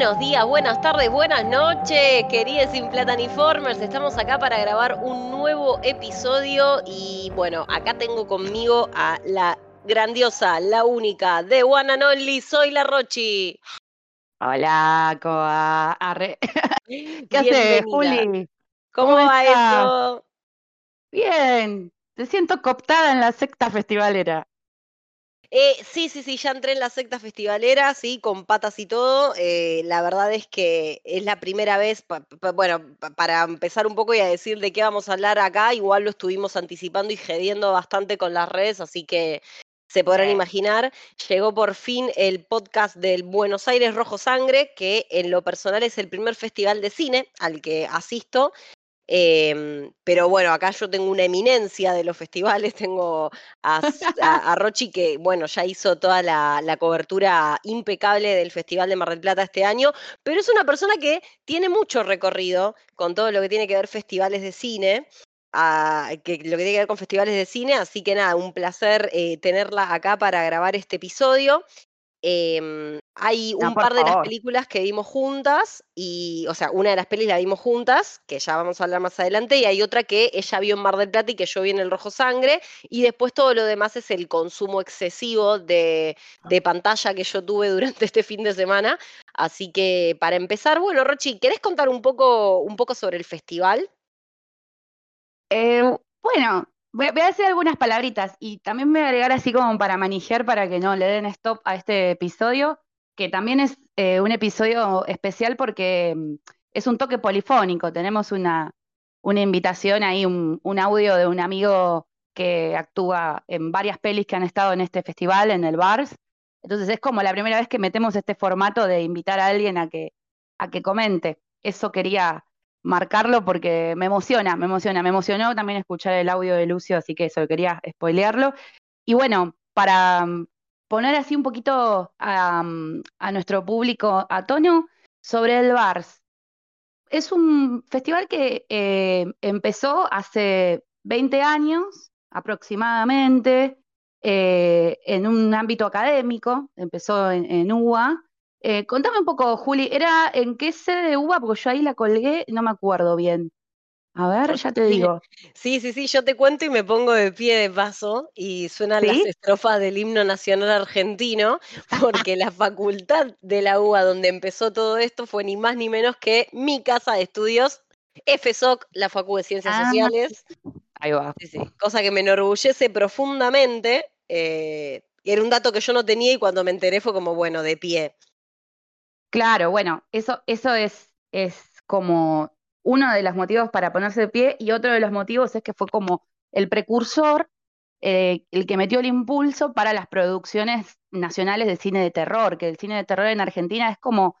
Buenos días, buenas tardes, buenas noches, queridos Implataniformers. Estamos acá para grabar un nuevo episodio y bueno, acá tengo conmigo a la grandiosa, la única, de One and Only, soy la Rochi. Hola, Coa. Arre. ¿Qué haces. Juli? ¿Cómo, ¿Cómo va eso? Bien. Te siento cooptada en la secta festivalera. Eh, sí, sí, sí, ya entré en la secta festivalera, sí, con patas y todo. Eh, la verdad es que es la primera vez, pa- pa- bueno, pa- para empezar un poco y a decir de qué vamos a hablar acá, igual lo estuvimos anticipando y gediendo bastante con las redes, así que se podrán Sí. imaginar, llegó por fin el podcast del Buenos Aires Rojo Sangre, que en lo personal es el primer festival de cine al que asisto. Em, pero bueno, acá yo tengo una eminencia de los festivales, tengo a, a- a Rochi que, bueno, ya hizo toda la, cobertura impecable del Festival de Mar del Plata este año, pero es una persona que tiene mucho recorrido con todo lo que tiene que ver festivales de cine, ah, que, lo que tiene que ver con festivales de cine, así que nada, un placer eh, tenerla acá para grabar este episodio. Em, hay un par de las películas que vimos juntas y, o sea, una de las pelis la vimos juntas, que ya vamos a hablar más adelante, y hay otra que ella vio en Mar del Plata y que yo vi en el Rojo Sangre, y después todo lo demás es el consumo excesivo de, de pantalla que yo tuve durante este fin de semana. Así que para empezar, bueno, Rochi, ¿querés contar un poco, un poco sobre el festival? Eh, bueno, voy, a- decir algunas palabritas y también voy a agregar así como para manejar para que no le den stop a este episodio, que también es eh, un episodio especial porque mm, es un toque polifónico. Tenemos una, una invitación ahí, un, un audio de un amigo que actúa en varias pelis que han estado en este festival, en el Bars. Entonces es como la primera vez que metemos este formato de invitar a alguien a que, a que comente. Eso quería marcarlo porque me emociona, me emociona, me emocionó también escuchar el audio de Lucio, así que eso quería spoilearlo. Y bueno, para mm, poner así un poquito a, mm, a nuestro público a tono sobre el Bars. Es un festival que eh, empezó hace 20 años aproximadamente eh, en un ámbito académico, empezó en, en. Eh, contame un poco, Juli, ¿era en qué sede de UBA? Porque yo ahí la colgué, no me acuerdo bien. A ver, ya te digo. Sí, sí, sí, yo te cuento y me pongo de pie de paso y suenan las estrofas del himno nacional argentino, porque la facultad de la UBA donde empezó todo esto fue ni más ni menos que mi casa de estudios, FSOC, la Facu de Ciencias Ah, Sociales. ahí va. Sí, sí, cosa que me enorgullece profundamente. eh, era un dato que yo no tenía y cuando me enteré fue como, bueno, de pie. Claro, bueno, eso, eso es, es como uno de los motivos para ponerse de pie y otro de los motivos es que fue como el precursor, eh, el que metió el impulso para las producciones nacionales de cine de terror, que el cine de terror en Argentina es como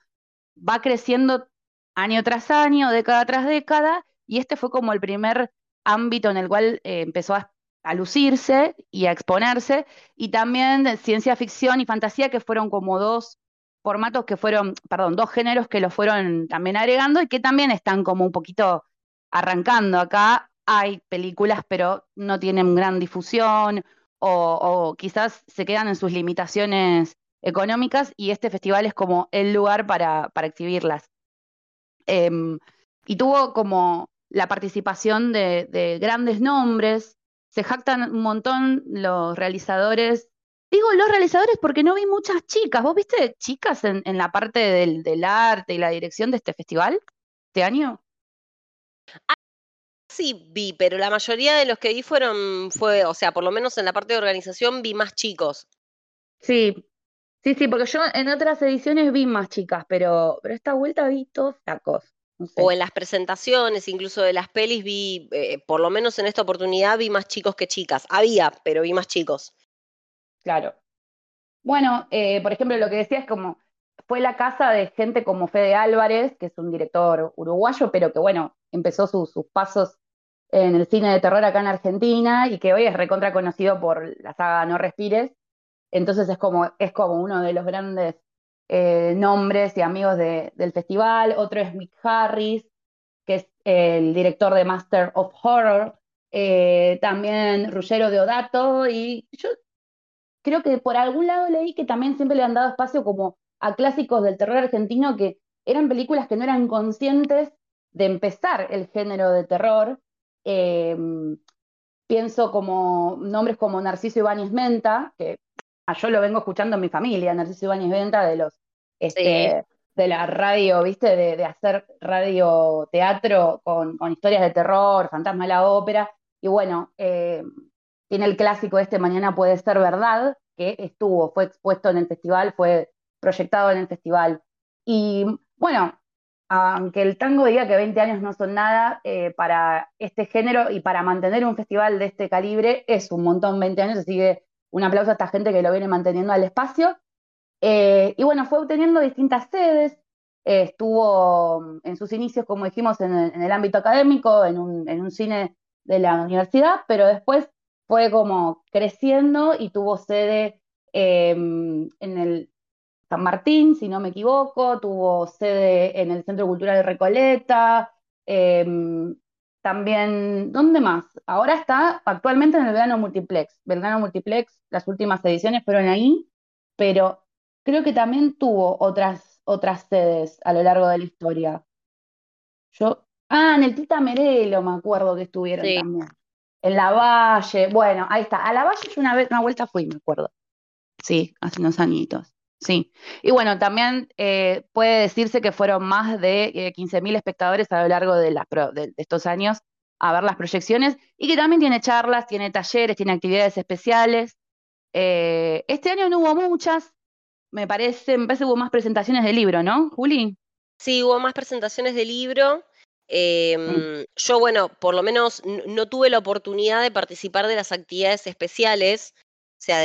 va creciendo año tras año, década tras década, y este fue como el primer ámbito en el cual eh, empezó a, lucirse y a exponerse, y también ciencia ficción y fantasía, que fueron como dos formatos que fueron, perdón, dos géneros que lo fueron también agregando y que también están como un poquito arrancando acá. Hay películas, pero no tienen gran difusión o, quizás se quedan en sus limitaciones económicas y este festival es como el lugar para, exhibirlas. Em, y tuvo como la participación de grandes nombres, se jactan un montón los realizadores. Digo los realizadores porque no vi muchas chicas. ¿Vos viste chicas en, en la parte del, del arte y la dirección de este festival este año? Sí, vi, pero la mayoría de los que vi fueron, fue, o sea, por lo menos en la parte de organización vi más chicos. Sí, sí, sí, porque yo en otras ediciones vi más chicas, pero, pero esta vuelta vi todos flacos. No sé. O en las presentaciones, incluso de las pelis, vi, eh, por lo menos en esta oportunidad, vi más chicos que chicas. Había, pero vi más chicos. Claro. Bueno, eh, por ejemplo, lo que decía es como fue la casa de gente como Fede Álvarez, que es un director uruguayo, pero que bueno, empezó su- sus pasos en el cine de terror acá en Argentina y que hoy es recontra conocido por la saga No Respires. Entonces es como, es como uno de los grandes eh, nombres y amigos de- del festival. Otro es Mick Harris, que es el director de Master of Horror. Eh, también Ruggero Deodato. Y yo creo que por algún lado leí que también siempre le han dado espacio como a clásicos del terror argentino que eran películas que no eran conscientes de empezar el género de terror. Em, pienso como nombres como Narciso Ibáñez Menta, que yo lo vengo escuchando en mi familia, Narciso Ibáñez Menta, de los este, de la radio, ¿viste? De, hacer radio teatro con, historias de terror, fantasma de la ópera. Y bueno, eh, tiene el clásico este Mañana puede ser verdad, que estuvo, fue expuesto en el festival, fue proyectado en el festival. Y bueno, aunque el tango diga que 20 años no son nada eh, para este género y para mantener un festival de este calibre, es un montón 20 años, así que un aplauso a esta gente que lo viene manteniendo al espacio. Eh, y bueno, fue obteniendo distintas sedes, eh, estuvo en sus inicios, como dijimos, en el, ámbito académico, en un, cine de la universidad, pero después fue como creciendo y tuvo sede em, en el San Martín, si no me equivoco, tuvo sede en el Centro Cultural de Recoleta, em, también, ¿dónde más? Ahora está actualmente en el Verano Multiplex. Verano Multiplex, las últimas ediciones fueron ahí, pero creo que también tuvo otras, otras sedes a lo largo de la historia. Yo, ah, en el Tita Merelo me acuerdo que estuvieron también. En la Valle, bueno, ahí está. A la Valle yo una vez, una vuelta fui, me acuerdo. Sí, hace unos añitos. Sí. Y bueno, también eh, puede decirse que fueron más de 15.000 eh, espectadores a lo largo de, de, estos años a ver las proyecciones y que también tiene charlas, tiene talleres, tiene actividades especiales. Eh, este año no hubo muchas, me parece, me parece que hubo más presentaciones de libro, ¿no, Juli? Sí, hubo más presentaciones de libro. Em, yo, bueno, por lo menos no tuve la oportunidad de participar de las actividades especiales. O sea,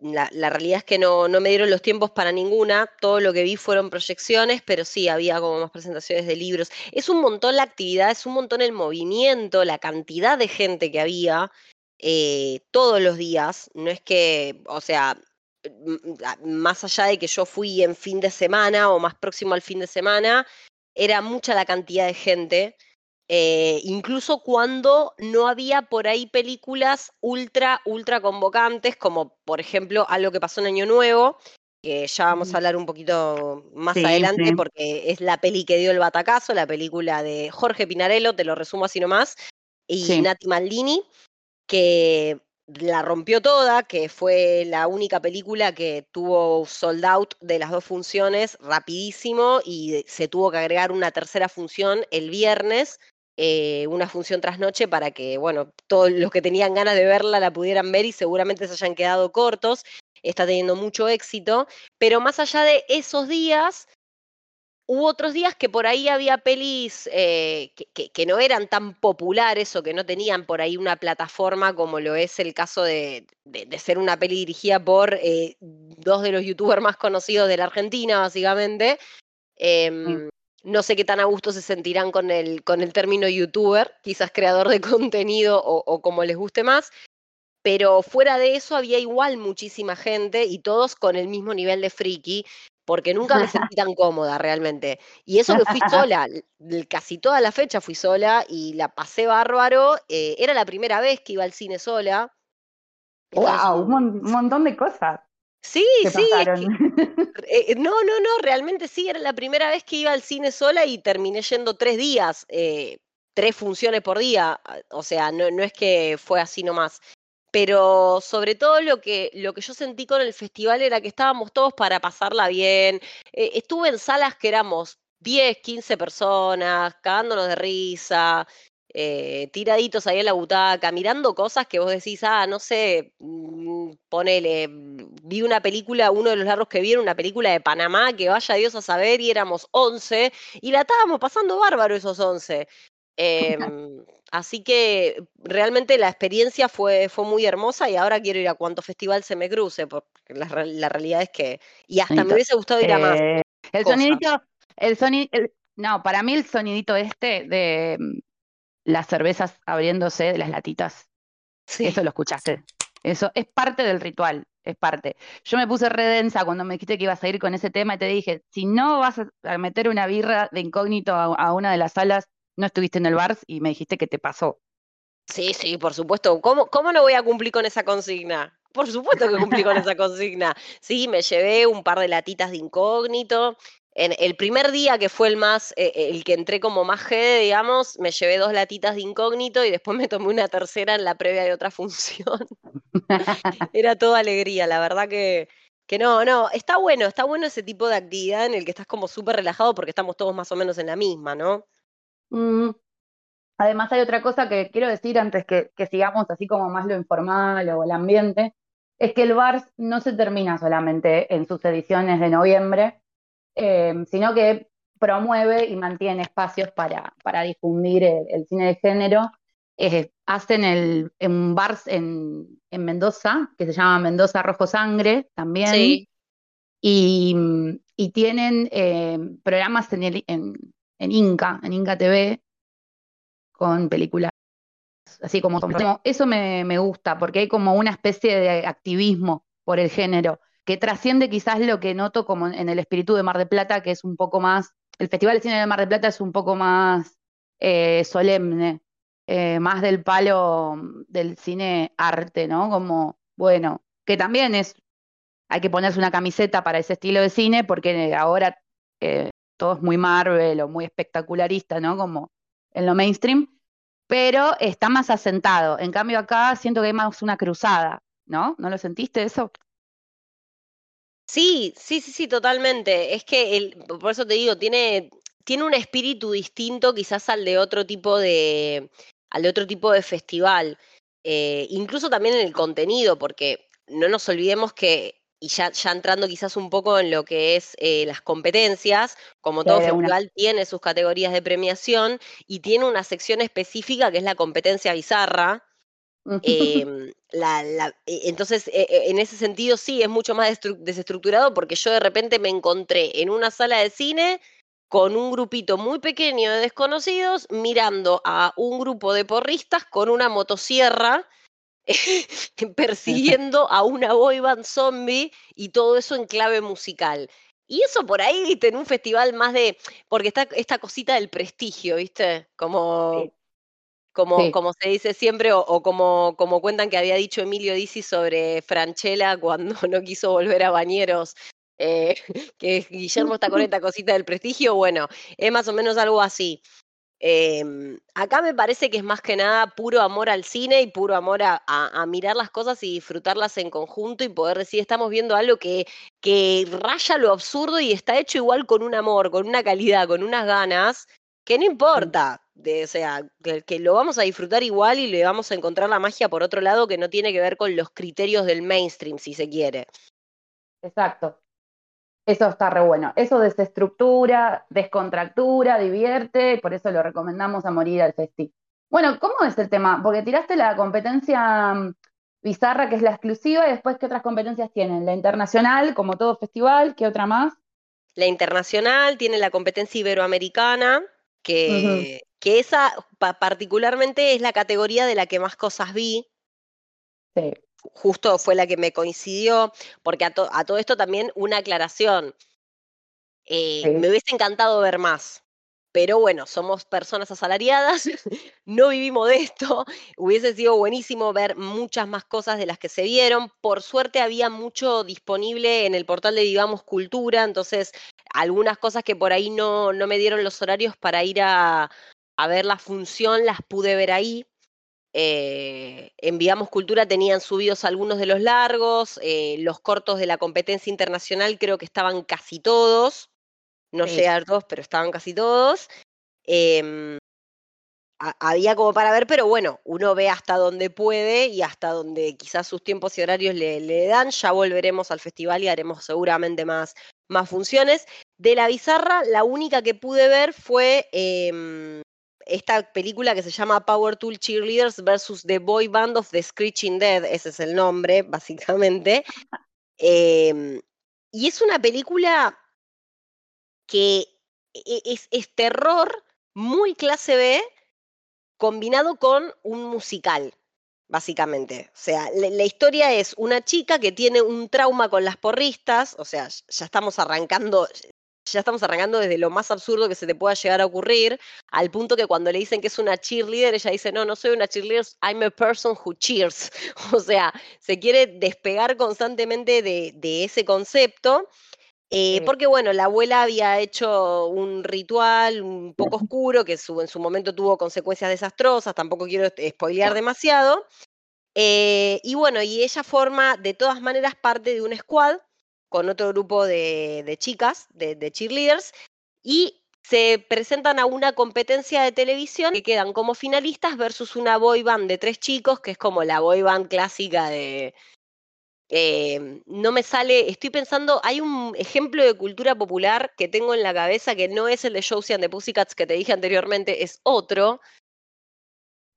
la, realidad es que no, no, me dieron los tiempos para ninguna. Todo lo que vi fueron proyecciones, pero sí había como más presentaciones de libros. Es un montón la actividad, es un montón el movimiento, la cantidad de gente que había eh, todos los días. No es que, o sea, más allá de que yo fui en fin de semana o más próximo al fin de semana, era mucha la cantidad de gente. Eh, incluso cuando no había por ahí películas ultra, ultra convocantes, como por ejemplo algo que pasó en Año Nuevo, que ya vamos a hablar un poquito más adelante porque es la peli que dio el batacazo, la película de Jorge Pinarello, te lo resumo así nomás, y Nati Maldini, que la rompió toda, que fue la única película que tuvo sold out de las dos funciones rapidísimo y se tuvo que agregar una tercera función el viernes, eh, una función tras noche para que, bueno, todos los que tenían ganas de verla la pudieran ver y seguramente se hayan quedado cortos. Está teniendo mucho éxito, pero más allá de esos días, Hubo otros días que por ahí había pelis eh, que, no eran tan populares o que no tenían por ahí una plataforma como lo es el caso de, ser una peli dirigida por eh, dos de los youtubers más conocidos de la Argentina, básicamente. Em, no sé qué tan a gusto se sentirán con el, con el término youtuber, quizás creador de contenido o, o como les guste más, pero fuera de eso había igual muchísima gente y todos con el mismo nivel de friki porque nunca me sentí tan cómoda realmente. Y eso que fui sola, casi toda la fecha fui sola y la pasé bárbaro. Eh, era la primera vez que iba al cine sola. ¡Wow! Un, montón de cosas. Sí, sí. Eh, no, no, no, realmente sí, era la primera vez que iba al cine sola y terminé yendo tres días, eh, tres funciones por día. O sea, no, no es que fue así nomás pero sobre todo lo que, lo que yo sentí con el festival era que estábamos todos para pasarla bien. Eh, estuve en salas que éramos 10, 15 personas, cagándonos de risa, eh, tiraditos ahí en la butaca, mirando cosas que vos decís, ah, no sé, mm, ponele, vi una película, uno de los largos que vi una película de Panamá, que vaya Dios a saber, y éramos 11, y la estábamos pasando bárbaro esos 11. Em, así que realmente la experiencia fue, fue muy hermosa y ahora quiero ir a cuanto festival se me cruce, porque la, realidad es que. Y hasta me hubiese gustado ir a más. Eh, el sonidito, el sonido, no, para mí el sonidito este de mm, las cervezas abriéndose de las latitas. Eso lo escuchaste. Eso es parte del ritual, es parte. Yo me puse redensa cuando me dijiste que ibas a ir con ese tema y te dije, si no vas a meter una birra de incógnito a una de las salas, no estuviste en el bar y me dijiste que te pasó. Sí, sí, por supuesto. ¿Cómo, ¿Cómo no voy a cumplir con esa consigna? Por supuesto que cumplí con esa consigna. Sí, me llevé un par de latitas de incógnito. En el primer día que fue el más, eh, el que entré como más G, digamos, me llevé dos latitas de incógnito y después me tomé una tercera en la previa de otra función. Era toda alegría, la verdad que, que no, no, está bueno, está bueno ese tipo de actividad en el que estás como súper relajado porque estamos todos más o menos en la misma, ¿no? Mm. Además hay otra cosa que quiero decir antes que, que sigamos así como más lo informal o el ambiente, es que el VARS no se termina solamente en sus ediciones de noviembre, eh, sino que promueve y mantiene espacios para, para difundir el, cine de género. Eh, hacen el, un VARS en, en, Mendoza, que se llama Mendoza Rojo Sangre también. Sí. Y, y tienen eh, programas en, el, en, en Inca, en Inca TV, con películas así como, eso me, me, gusta, porque hay como una especie de activismo por el género, que trasciende quizás lo que noto como en el espíritu de Mar de Plata, que es un poco más, el Festival de Cine de Mar de Plata es un poco más eh, solemne, eh, más del palo del cine arte, ¿no? Como, bueno, que también es, hay que ponerse una camiseta para ese estilo de cine, porque ahora eh, todo es muy Marvel o muy espectacularista, ¿no? Como en lo mainstream, pero está más asentado. En cambio acá siento que hay más una cruzada, ¿no? ¿No lo sentiste eso? Sí, sí, sí, sí, totalmente. Es que el, por eso te digo, tiene, tiene un espíritu distinto quizás al de otro tipo de, al otro tipo de festival. Eh, incluso también en el contenido, porque no nos olvidemos que y ya, ya, entrando quizás un poco en lo que es eh, las competencias, como todo festival tiene sus categorías de premiación y tiene una sección específica que es la competencia bizarra. Em, la, la, e, entonces, e, e, en ese sentido sí, es mucho más desestructurado porque yo de repente me encontré en una sala de cine con un grupito muy pequeño de desconocidos mirando a un grupo de porristas con una motosierra persiguiendo a una boy band zombie y todo eso en clave musical. Y eso por ahí, viste, en un festival más de. Porque está esta cosita del prestigio, ¿viste? Como. Como, como se dice siempre, o, como, como cuentan que había dicho Emilio Dizzi sobre Franchella cuando no quiso volver a Bañeros, eh, que Guillermo está con esta cosita del prestigio, bueno, es más o menos algo así. Em, acá me parece que es más que nada puro amor al cine y puro amor a, mirar las cosas y disfrutarlas en conjunto y poder decir, estamos viendo algo que, que raya lo absurdo y está hecho igual con un amor, con una calidad, con unas ganas, que no importa. De, o sea, que, que, lo vamos a disfrutar igual y le vamos a encontrar la magia por otro lado que no tiene que ver con los criterios del mainstream, si se quiere. Exacto. Eso está re bueno. Eso desestructura, descontractura, divierte, y por eso lo recomendamos a morir al festi. Bueno, ¿cómo es el tema? Porque tiraste la competencia mm, bizarra, que es la exclusiva, y después, ¿qué otras competencias tienen? La internacional, como todo festival, ¿qué otra más? La internacional tiene la competencia iberoamericana, que, que esa particularmente es la categoría de la que más cosas vi. Sí justo fue la que me coincidió, porque a, todo esto también una aclaración. Eh, me hubiese encantado ver más, pero bueno, somos personas asalariadas, no vivimos de esto, hubiese sido buenísimo ver muchas más cosas de las que se vieron. Por suerte había mucho disponible en el portal de Vivamos Cultura, entonces algunas cosas que por ahí no, no me dieron los horarios para ir a, a ver la función las pude ver ahí. Eh, Enviamos Cultura tenían subidos algunos de los largos, eh, los cortos de la competencia internacional creo que estaban casi todos, no sé a todos, pero estaban casi todos. Em, había como para ver, pero bueno, uno ve hasta donde puede y hasta donde quizás sus tiempos y horarios le, dan. Ya volveremos al festival y haremos seguramente más, más funciones. De la bizarra, la única que pude ver fue em, esta película que se llama Power Tool Cheerleaders versus The Boy Band of the Screeching Dead, ese es el nombre, básicamente. Em, y es una película que e, es, terror muy clase B combinado con un musical, básicamente. O sea, la, historia es una chica que tiene un trauma con las porristas, o sea, ya estamos arrancando, ya estamos arrancando desde lo más absurdo que se te pueda llegar a ocurrir, al punto que cuando le dicen que es una cheerleader, ella dice, no, no soy una cheerleader, I'm a person who cheers. O sea, se quiere despegar constantemente de, de ese concepto. Eh, porque bueno, la abuela había hecho un ritual un poco oscuro que en su momento tuvo consecuencias desastrosas, tampoco quiero spoilear demasiado. Eh, y bueno, y ella forma de todas maneras parte de un squad con otro grupo de, chicas, de, cheerleaders, y se presentan a una competencia de televisión que quedan como finalistas versus una boy band de tres chicos, que es como la boy band clásica de, Em, no me sale, estoy pensando, hay un ejemplo de cultura popular que tengo en la cabeza que no es el de Josie and the Pussycats que te dije anteriormente, es otro.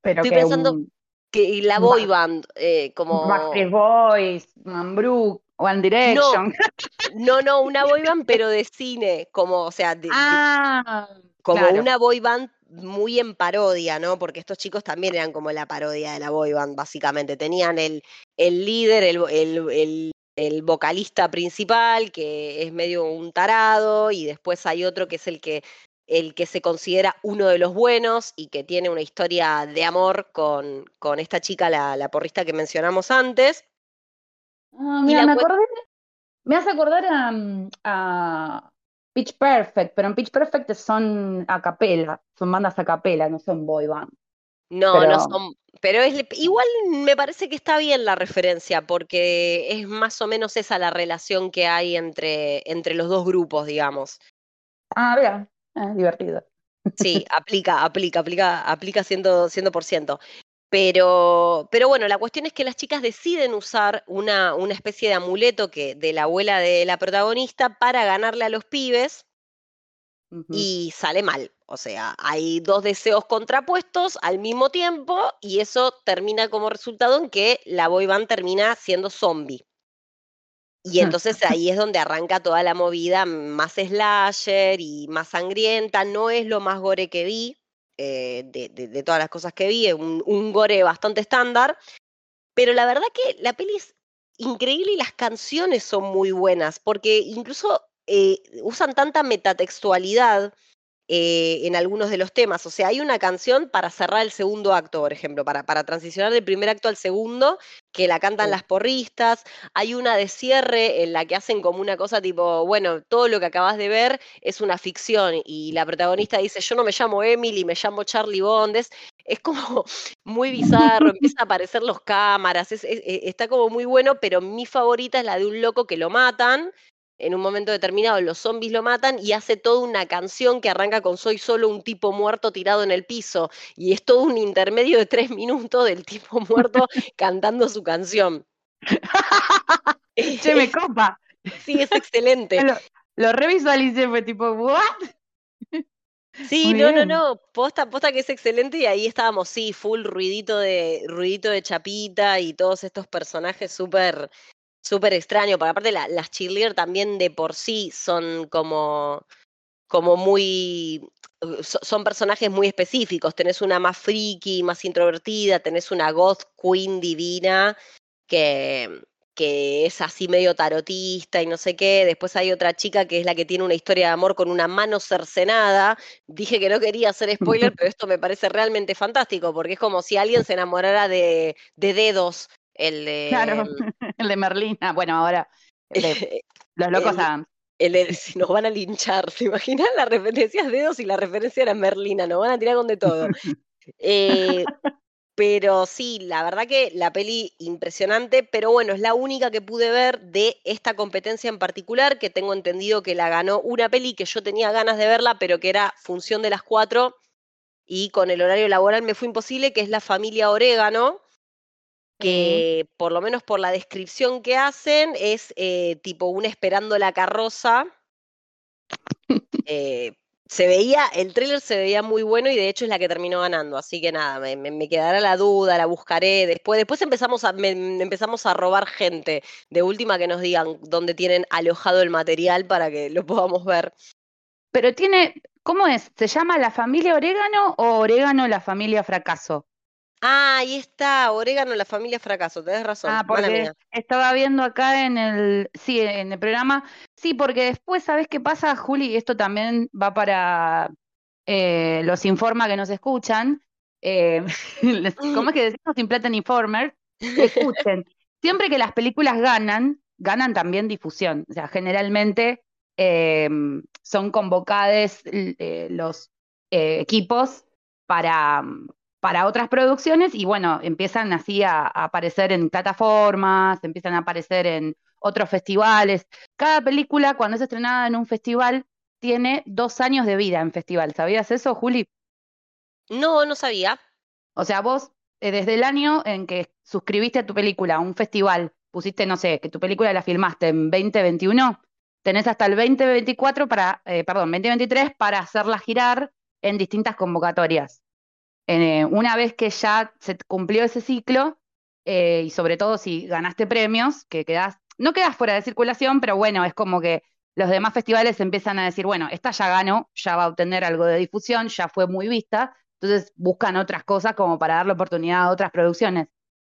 Pero estoy pensando que la boy band, eh, como... Backstreet Boys, Man One Direction. No, no, una boy band pero de cine, como, o sea, ah, como una boy band muy en parodia, ¿no? Porque estos chicos también eran como la parodia de la boy band, básicamente. Tenían el, el líder, el, el, vocalista principal, que es medio un tarado, y después hay otro que es el que, el que se considera uno de los buenos y que tiene una historia de amor con, con esta chica, la, la porrista que mencionamos antes. Ah, mira, me acordé, me hace acordar a Pitch Perfect, pero en Pitch Perfect son a capela, son bandas a capela, no son boy band. No, no son, pero es, igual me parece que está bien la referencia, porque es más o menos esa la relación que hay entre, entre los dos grupos, digamos. Ah, vea, es divertido. Sí, aplica, aplica, aplica, aplica 100%. 100%. Pero, pero bueno, la cuestión es que las chicas deciden usar una, una especie de amuleto que, de la abuela de la protagonista para ganarle a los pibes y sale mal. O sea, hay dos deseos contrapuestos al mismo tiempo y eso termina como resultado en que la boy band termina siendo zombie. Y entonces ahí es donde arranca toda la movida más slasher y más sangrienta. No es lo más gore que vi, eh, de, todas las cosas que vi, un, gore bastante estándar, pero la verdad que la peli es increíble y las canciones son muy buenas, porque incluso eh, usan tanta metatextualidad eh, en algunos de los temas. O sea, hay una canción para cerrar el segundo acto, por ejemplo, para, para transicionar del primer acto al segundo, que la cantan las porristas. Hay una de cierre en la que hacen como una cosa tipo, bueno, todo lo que acabas de ver es una ficción. Y la protagonista dice, yo no me llamo Emily, me llamo Charlie Bond. Es, como muy bizarro, empieza a aparecer los cámaras, está como muy bueno, pero mi favorita es la de un loco que lo matan en un momento determinado los zombies lo matan y hace toda una canción que arranca con Soy solo un tipo muerto tirado en el piso. Y es todo un intermedio de tres minutos del tipo muerto cantando su canción. che, me copa. Sí, es excelente. Lo, lo revisualicé, fue tipo, ¿what? Sí, no, no, no, posta, posta que es excelente y ahí estábamos, sí, full ruidito de, ruidito de chapita y todos estos personajes súper súper extraño, porque aparte las cheerleader también de por sí son como, como muy, son personajes muy específicos, tenés una más friki, más introvertida, tenés una goth queen divina que, que es así medio tarotista y no sé qué. Después hay otra chica que es la que tiene una historia de amor con una mano cercenada. Dije que no quería hacer spoiler, pero esto me parece realmente fantástico, porque es como si alguien se enamorara de, de dedos el de. Claro, el de Merlina. Bueno, ahora. los locos el, si nos van a linchar, ¿se imaginan las referencias dedos y la referencia era Merlina? Nos van a tirar con de todo. Eh, pero sí, la verdad que la peli impresionante, pero bueno, es la única que pude ver de esta competencia en particular, que tengo entendido que la ganó una peli que yo tenía ganas de verla, pero que era función de las cuatro y con el horario laboral me fue imposible, que es La familia Orégano, que por lo menos por la descripción que hacen es eh, tipo un esperando la carroza. Eh, se veía, el tráiler se veía muy bueno y de hecho es la que terminó ganando, así que nada, me, quedará la duda, la buscaré después. Después empezamos a, empezamos a robar gente, de última que nos digan dónde tienen alojado el material para que lo podamos ver. Pero tiene, ¿cómo es? ¿Se llama la familia orégano o orégano la familia fracaso? Ah, ahí está, Orégano, la familia fracaso, tenés razón. Ah, porque estaba viendo acá en el, sí, en el programa, sí, porque después, ¿sabes qué pasa, Juli? Esto también va para eh, los informa que nos escuchan. Eh, ¿Cómo es que decimos sin plata informer? Escuchen, siempre que las películas ganan, ganan también difusión. O sea, generalmente eh, son convocados los equipos para, para otras producciones y bueno, empiezan así a, aparecer en plataformas, empiezan a aparecer en otros festivales. Cada película cuando es estrenada en un festival tiene dos años de vida en festival. ¿Sabías eso, Juli? No, no sabía. O sea, vos eh, desde el año en que suscribiste a tu película a un festival, pusiste, no sé, que tu película la filmaste en 2021, tenés hasta el 2024 para, eh, perdón, 2023 para hacerla girar en distintas convocatorias. Eh, una vez que ya se cumplió ese ciclo, eh, y sobre todo si ganaste premios, que quedas, no quedas fuera de circulación, pero bueno, es como que los demás festivales empiezan a decir, bueno, esta ya ganó, ya va a obtener algo de difusión, ya fue muy vista, entonces buscan otras cosas como para darle oportunidad a otras producciones.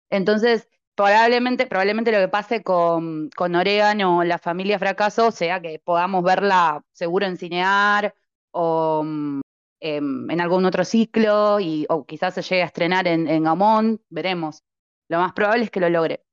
Entonces, probablemente, probablemente lo que pase con, con Orégano, la familia Fracaso, sea que podamos verla seguro en Cinear o, mm, en algún otro ciclo y, o quizás se llegue a estrenar en, en Gamón, veremos. Lo más probable es que lo logre.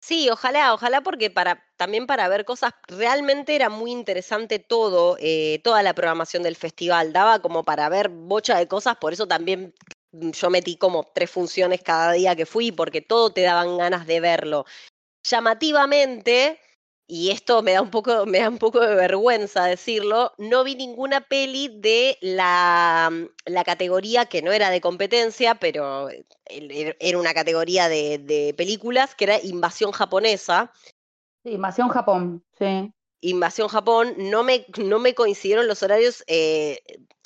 Sí, ojalá, ojalá porque para, también para ver cosas, realmente era muy interesante todo, eh, toda la programación del festival, daba como para ver bocha de cosas, por eso también yo metí como tres funciones cada día que fui, porque todo te daban ganas de verlo. Llamativamente, y esto me da un poco, me da un poco de vergüenza decirlo, no vi ninguna peli de la, mm, la categoría que no era de competencia, pero era una categoría de, películas, que era Invasión Japonesa. Sí, Invasión Japón, sí. Invasión Japón, no me, no me coincidieron los horarios. Eh,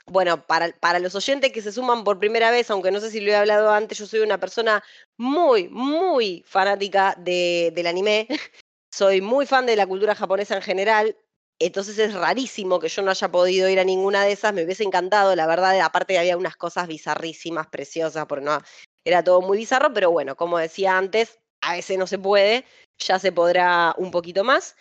bueno, para, para, los oyentes que se suman por primera vez, aunque no sé si lo he hablado antes, yo soy una persona muy, muy fanática de, del anime. soy muy fan de la cultura japonesa en general, entonces es rarísimo que yo no haya podido ir a ninguna de esas, me hubiese encantado, la verdad, aparte había unas cosas bizarrísimas, preciosas, porque no, era todo muy bizarro, pero bueno, como decía antes, a veces no se puede, ya se podrá un poquito más.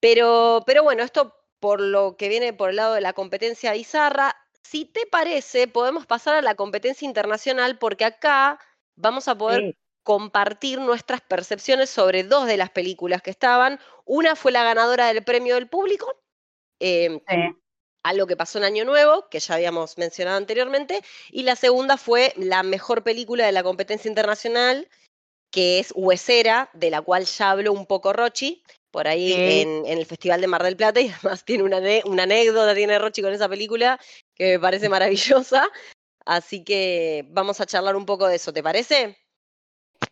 Pero, pero bueno, esto por lo que viene por el lado de la competencia bizarra, si te parece, podemos pasar a la competencia internacional porque acá vamos a poder compartir nuestras percepciones sobre dos de las películas que estaban. Una fue la ganadora del premio del público, em, algo que pasó en Año Nuevo, que ya habíamos mencionado anteriormente, y la segunda fue la mejor película de la competencia internacional, que es Huesera, de la cual ya habló un poco Rochi, por ahí en, el Festival de Mar del Plata, y además tiene una, una anécdota, tiene Rochi con esa película, que me parece maravillosa. Así que vamos a charlar un poco de eso, ¿te parece?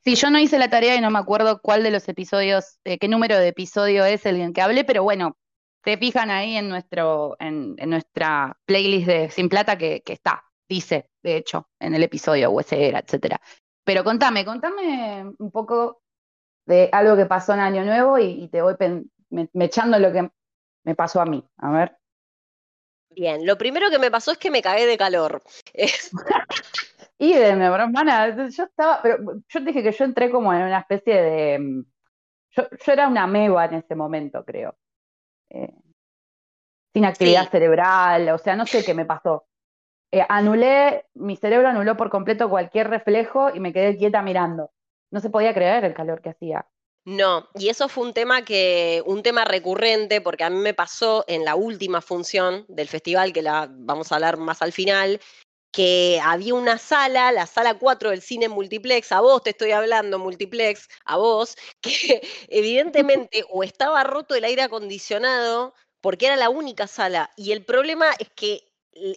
Sí, yo no hice la tarea y no me acuerdo cuál de los episodios, eh, qué número de episodio es el en que hablé, pero bueno, te fijan ahí en nuestro, en, nuestra playlist de Sin Plata que, está, dice, de hecho, en el episodio USR, etcétera. Pero contame, contame un poco de algo que pasó en Año Nuevo y, te voy me, echando lo que me pasó a mí. A ver. Bien, lo primero que me pasó es que me cagué de calor. Y de hermana, yo estaba, pero yo dije que yo entré como en una especie de, mm, yo, era una meba en ese momento, creo. Eh, sin actividad cerebral, o sea, no sé qué me pasó. Eh, anulé, mi cerebro anuló por completo cualquier reflejo y me quedé quieta mirando. No se podía creer el calor que hacía. No, y eso fue un tema que, un tema recurrente, porque a mí me pasó en la última función del festival, que la vamos a hablar más al final, que había una sala, la sala 4 del cine multiplex, a vos te estoy hablando multiplex, a vos, que evidentemente o estaba roto el aire acondicionado, porque era la única sala, y el problema es que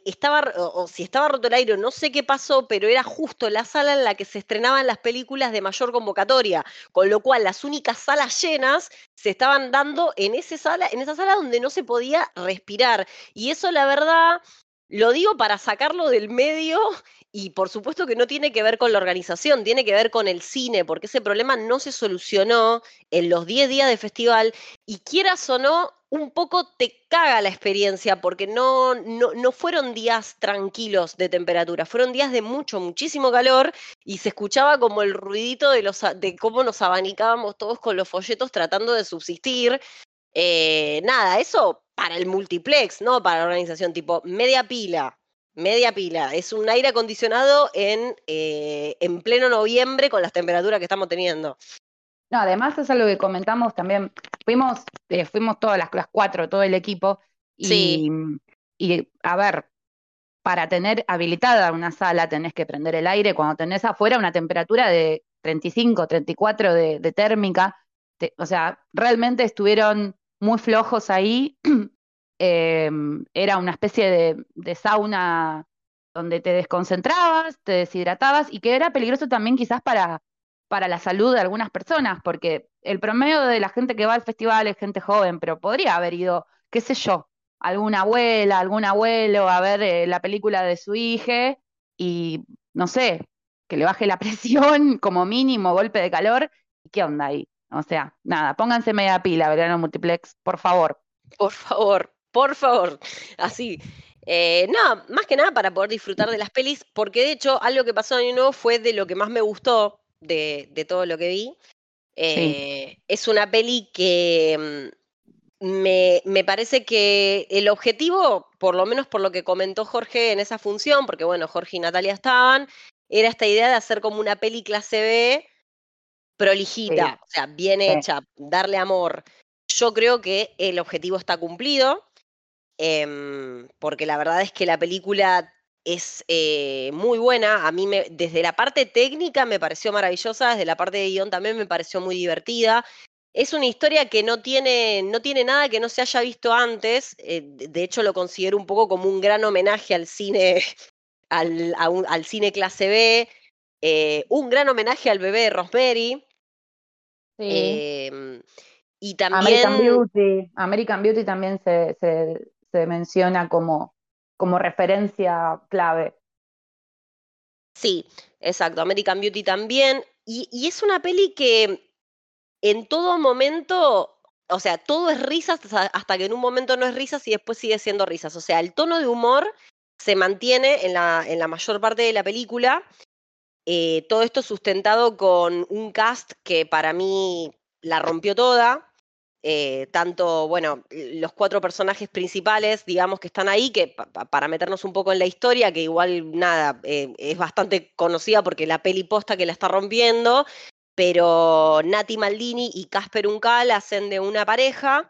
estaba, o, si estaba roto el aire, no sé qué pasó, pero era justo la sala en la que se estrenaban las películas de mayor convocatoria, con lo cual las únicas salas llenas se estaban dando en, ese sala, en esa sala donde no se podía respirar. Y eso, la verdad, lo digo para sacarlo del medio y por supuesto que no tiene que ver con la organización, tiene que ver con el cine, porque ese problema no se solucionó en los 10 días de festival y quieras o no, un poco te caga la experiencia porque no, no, no, fueron días tranquilos de temperatura, fueron días de mucho, muchísimo calor y se escuchaba como el ruidito de, los, de cómo nos abanicábamos todos con los folletos tratando de subsistir. Eh, nada, eso para el multiplex, no para la organización, tipo media pila, media pila. Es un aire acondicionado en, eh, en pleno noviembre con las temperaturas que estamos teniendo. No, además es algo que comentamos también. Fuimos, eh, fuimos todas las, las, cuatro, todo el equipo. Y, sí. y a ver, para tener habilitada una sala tenés que prender el aire. Cuando tenés afuera una temperatura de 35, 34 de, de térmica. o sea, realmente estuvieron muy flojos ahí. eh, era una especie de, de sauna donde te desconcentrabas, te deshidratabas y que era peligroso también quizás para para la salud de algunas personas, porque el promedio de la gente que va al festival es gente joven, pero podría haber ido, qué sé yo, alguna abuela, algún abuelo a ver eh, la película de su hija y, no sé, que le baje la presión como mínimo, golpe de calor, ¿y qué onda ahí? O sea, nada, pónganse media pila, verano multiplex, por favor. Por favor, por favor, así. Eh, no, más que nada para poder disfrutar de las pelis, porque de hecho algo que pasó en Año Nuevo fue de lo que más me gustó, de, todo lo que vi. Eh, es una peli que mm, me, me, parece que el objetivo, por lo menos por lo que comentó Jorge en esa función, porque bueno, Jorge y Natalia estaban, era esta idea de hacer como una peli clase B prolijita, o sea, bien hecha, darle amor. Yo creo que el objetivo está cumplido, em, porque la verdad es que la película es eh, muy buena. A mí, me, desde la parte técnica, me pareció maravillosa, desde la parte de guion también me pareció muy divertida. Es una historia que no tiene, no tiene nada que no se haya visto antes. Eh, de hecho, lo considero un poco como un gran homenaje al cine, al, al cine clase B. Eh, un gran homenaje al bebé de Rosemary. Sí. Em, y también. American Beauty. American Beauty también se, se, se menciona como como referencia clave. Sí, exacto. American Beauty también. Y, es una peli que en todo momento, o sea, todo es risas hasta que en un momento no es risas y después sigue siendo risas. O sea, el tono de humor se mantiene en la, en la mayor parte de la película. Eh, todo esto sustentado con un cast que para mí la rompió toda. Eh, tanto, bueno, los cuatro personajes principales, digamos, que están ahí, que para meternos un poco en la historia, que igual, nada, eh, es bastante conocida porque la peli posta que la está rompiendo, pero Nati Maldini y Casper Uncal hacen de una pareja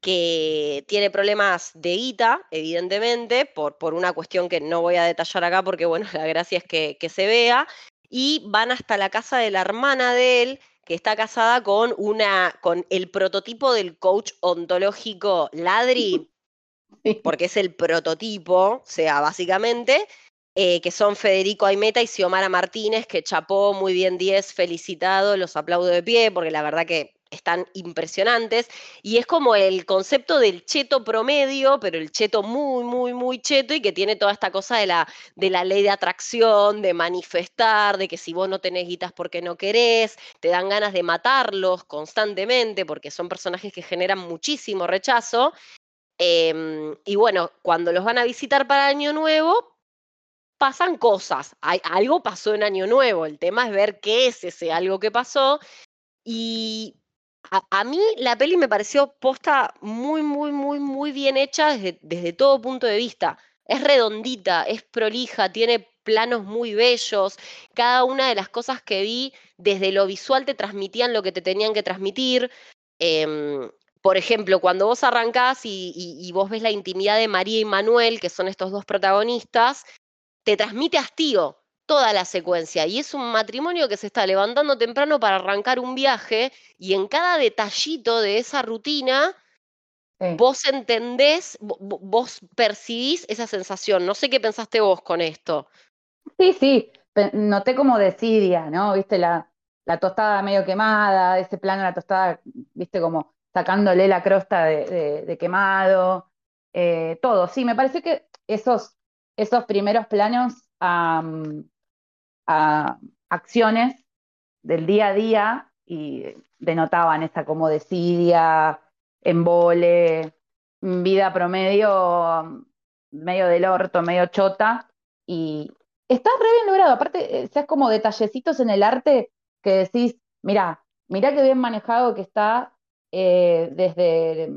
que tiene problemas de guita, evidentemente, por, por una cuestión que no voy a detallar acá porque, bueno, la gracia es que, que se vea, y van hasta la casa de la hermana de él, que está casada con una con el prototipo del coach ontológico Ladri, porque es el prototipo, o sea, básicamente, eh, que son Federico Aimeta y Xiomara Martínez, que chapó muy bien 10, felicitado, los aplaudo de pie, porque la verdad que están impresionantes. Y es como el concepto del cheto promedio, pero el cheto muy, muy, muy cheto y que tiene toda esta cosa de la, de la ley de atracción, de manifestar, de que si vos no tenés guitas porque no querés, te dan ganas de matarlos constantemente porque son personajes que generan muchísimo rechazo. Em, y bueno, cuando los van a visitar para Año Nuevo, pasan cosas. Hay, algo pasó en Año Nuevo. El tema es ver qué es ese algo que pasó. Y a, mí la peli me pareció posta muy, muy, muy, muy bien hecha desde, desde todo punto de vista. Es redondita, es prolija, tiene planos muy bellos. Cada una de las cosas que vi desde lo visual te transmitían lo que te tenían que transmitir. Em, por ejemplo, cuando vos arrancás y, y, vos ves la intimidad de María y Manuel, que son estos dos protagonistas, te transmite hastío toda la secuencia. Y es un matrimonio que se está levantando temprano para arrancar un viaje y en cada detallito de esa rutina, vos entendés, vos percibís esa sensación. No sé qué pensaste vos con esto. Sí, sí, noté como desidia, ¿no? Viste la, la tostada medio quemada, ese plano de la tostada, viste como sacándole la crosta de, quemado, eh, todo. Sí, me parece que esos, esos primeros planos a acciones del día a día y denotaban esa como desidia, embole, vida promedio, medio del orto, medio chota, y está re bien logrado. Aparte, eh, seas como detallecitos en el arte que decís, mira, mira qué bien manejado que está eh, desde,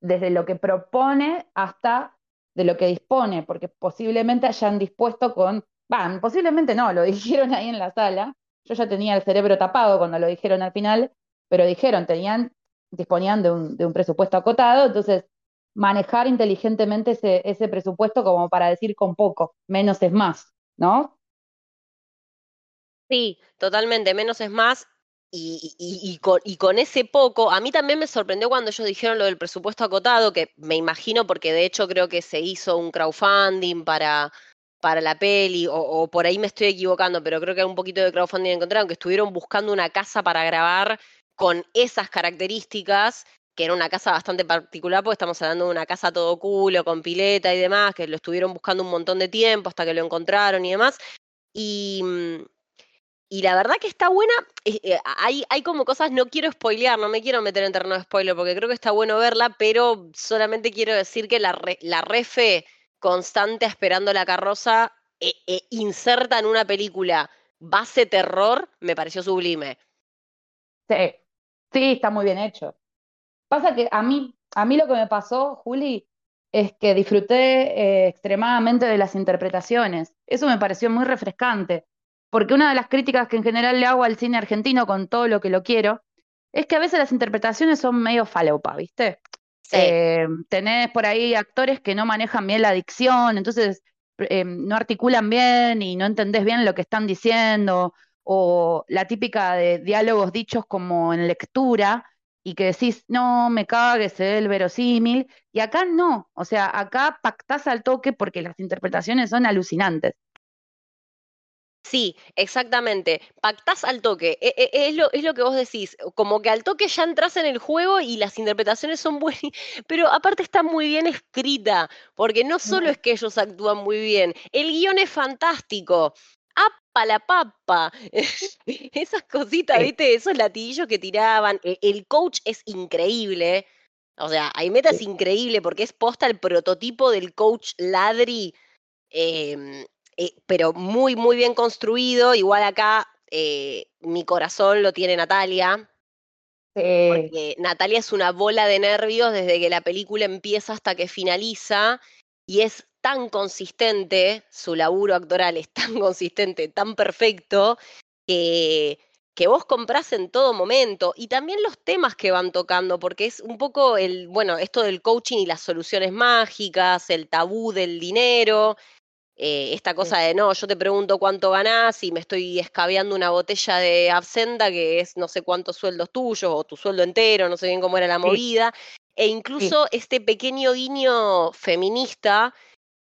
desde lo que propone hasta de lo que dispone, porque posiblemente hayan dispuesto con, van, posiblemente no, lo dijeron ahí en la sala, yo ya tenía el cerebro tapado cuando lo dijeron al final, pero dijeron, tenían, disponían de un, presupuesto acotado, entonces manejar inteligentemente ese, presupuesto como para decir con poco, menos es más, ¿no? Sí, totalmente, menos es más. Y, con, y, con, ese poco, a mí también me sorprendió cuando ellos dijeron lo del presupuesto acotado, que me imagino porque de hecho creo que se hizo un crowdfunding para, para la peli, o, por ahí me estoy equivocando, pero creo que hay un poquito de crowdfunding encontraron, que estuvieron buscando una casa para grabar con esas características, que era una casa bastante particular, porque estamos hablando de una casa todo culo, con pileta y demás, que lo estuvieron buscando un montón de tiempo hasta que lo encontraron y demás. Y, mm, y la verdad que está buena. Eh, eh, hay, hay como cosas, no quiero spoilear, no me quiero meter en terreno de spoiler porque creo que está bueno verla, pero solamente quiero decir que la, la refe constante esperando la carroza eh, inserta en una película base terror me pareció sublime. Sí, sí, está muy bien hecho. Pasa que a mí, a mí lo que me pasó, Juli, es que disfruté extremadamente de las interpretaciones. Eso me pareció muy refrescante porque una de las críticas que en general le hago al cine argentino con todo lo que lo quiero, es que a veces las interpretaciones son medio falopa, ¿viste? Eh, tenés por ahí actores que no manejan bien la dicción, entonces eh, no articulan bien y no entendés bien lo que están diciendo, o la típica de diálogos dichos como en lectura, y que decís, no, me cagues el verosímil, y acá no, o sea, acá pactás al toque porque las interpretaciones son alucinantes. Sí, exactamente. Pactás al toque. E, e, es, lo, es lo que vos decís. Como que al toque ya entras en el juego y las interpretaciones son buenas. Pero aparte está muy bien escrita. Porque no solo es que ellos actúan muy bien. El guion es fantástico. ¡Apa la papa! Esas cositas, ¿viste? Esos latillos que tiraban. E, el coach es increíble. O sea, meta es increíble porque es posta el prototipo del coach ladri. Em, eh, pero muy, muy bien construido. Igual acá eh, mi corazón lo tiene Natalia. Porque Natalia es una bola de nervios desde que la película empieza hasta que finaliza y es tan consistente, su laburo actoral es tan consistente, tan perfecto, que, que vos comprás en todo momento. Y también los temas que van tocando, porque es un poco el, bueno, esto del coaching y las soluciones mágicas, el tabú del dinero, eh, esta cosa de no, yo te pregunto cuánto ganás y me estoy escabeando una botella de absenta que es no sé cuántos sueldos tuyos o tu sueldo entero, no sé bien cómo era la movida. E incluso este pequeño guiño feminista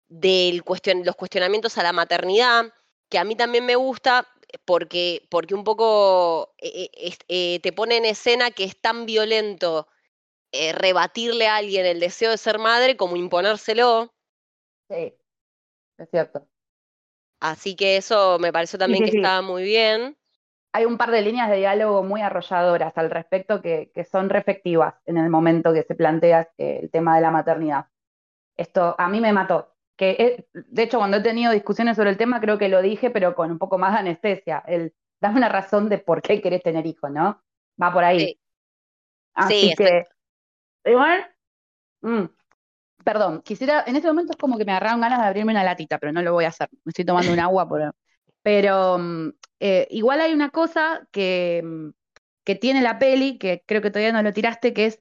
de los cuestionamientos a la maternidad, que a mí también me gusta porque, porque un poco eh, eh, te pone en escena que es tan violento rebatirle a alguien el deseo de ser madre como imponérselo. Sí es cierto. Así que eso me pareció también que estaba muy bien. Hay un par de líneas de diálogo muy arrolladoras al respecto que, son reflectivas en el momento que se plantea eh, el tema de la maternidad. Esto a mí me mató. Que de hecho, cuando he tenido discusiones sobre el tema, creo que lo dije, pero con un poco más de anestesia. El dame una razón de por qué querés tener hijos, ¿no? Va por ahí. Sí. Así que. Igual. Mm, perdón, quisiera, en este momento es como que me agarraron ganas de abrirme una latita, pero no lo voy a hacer. Me estoy tomando un agua por. Pero mm, eh, igual hay una cosa que, mm, que tiene la peli, que creo que todavía no lo tiraste, que es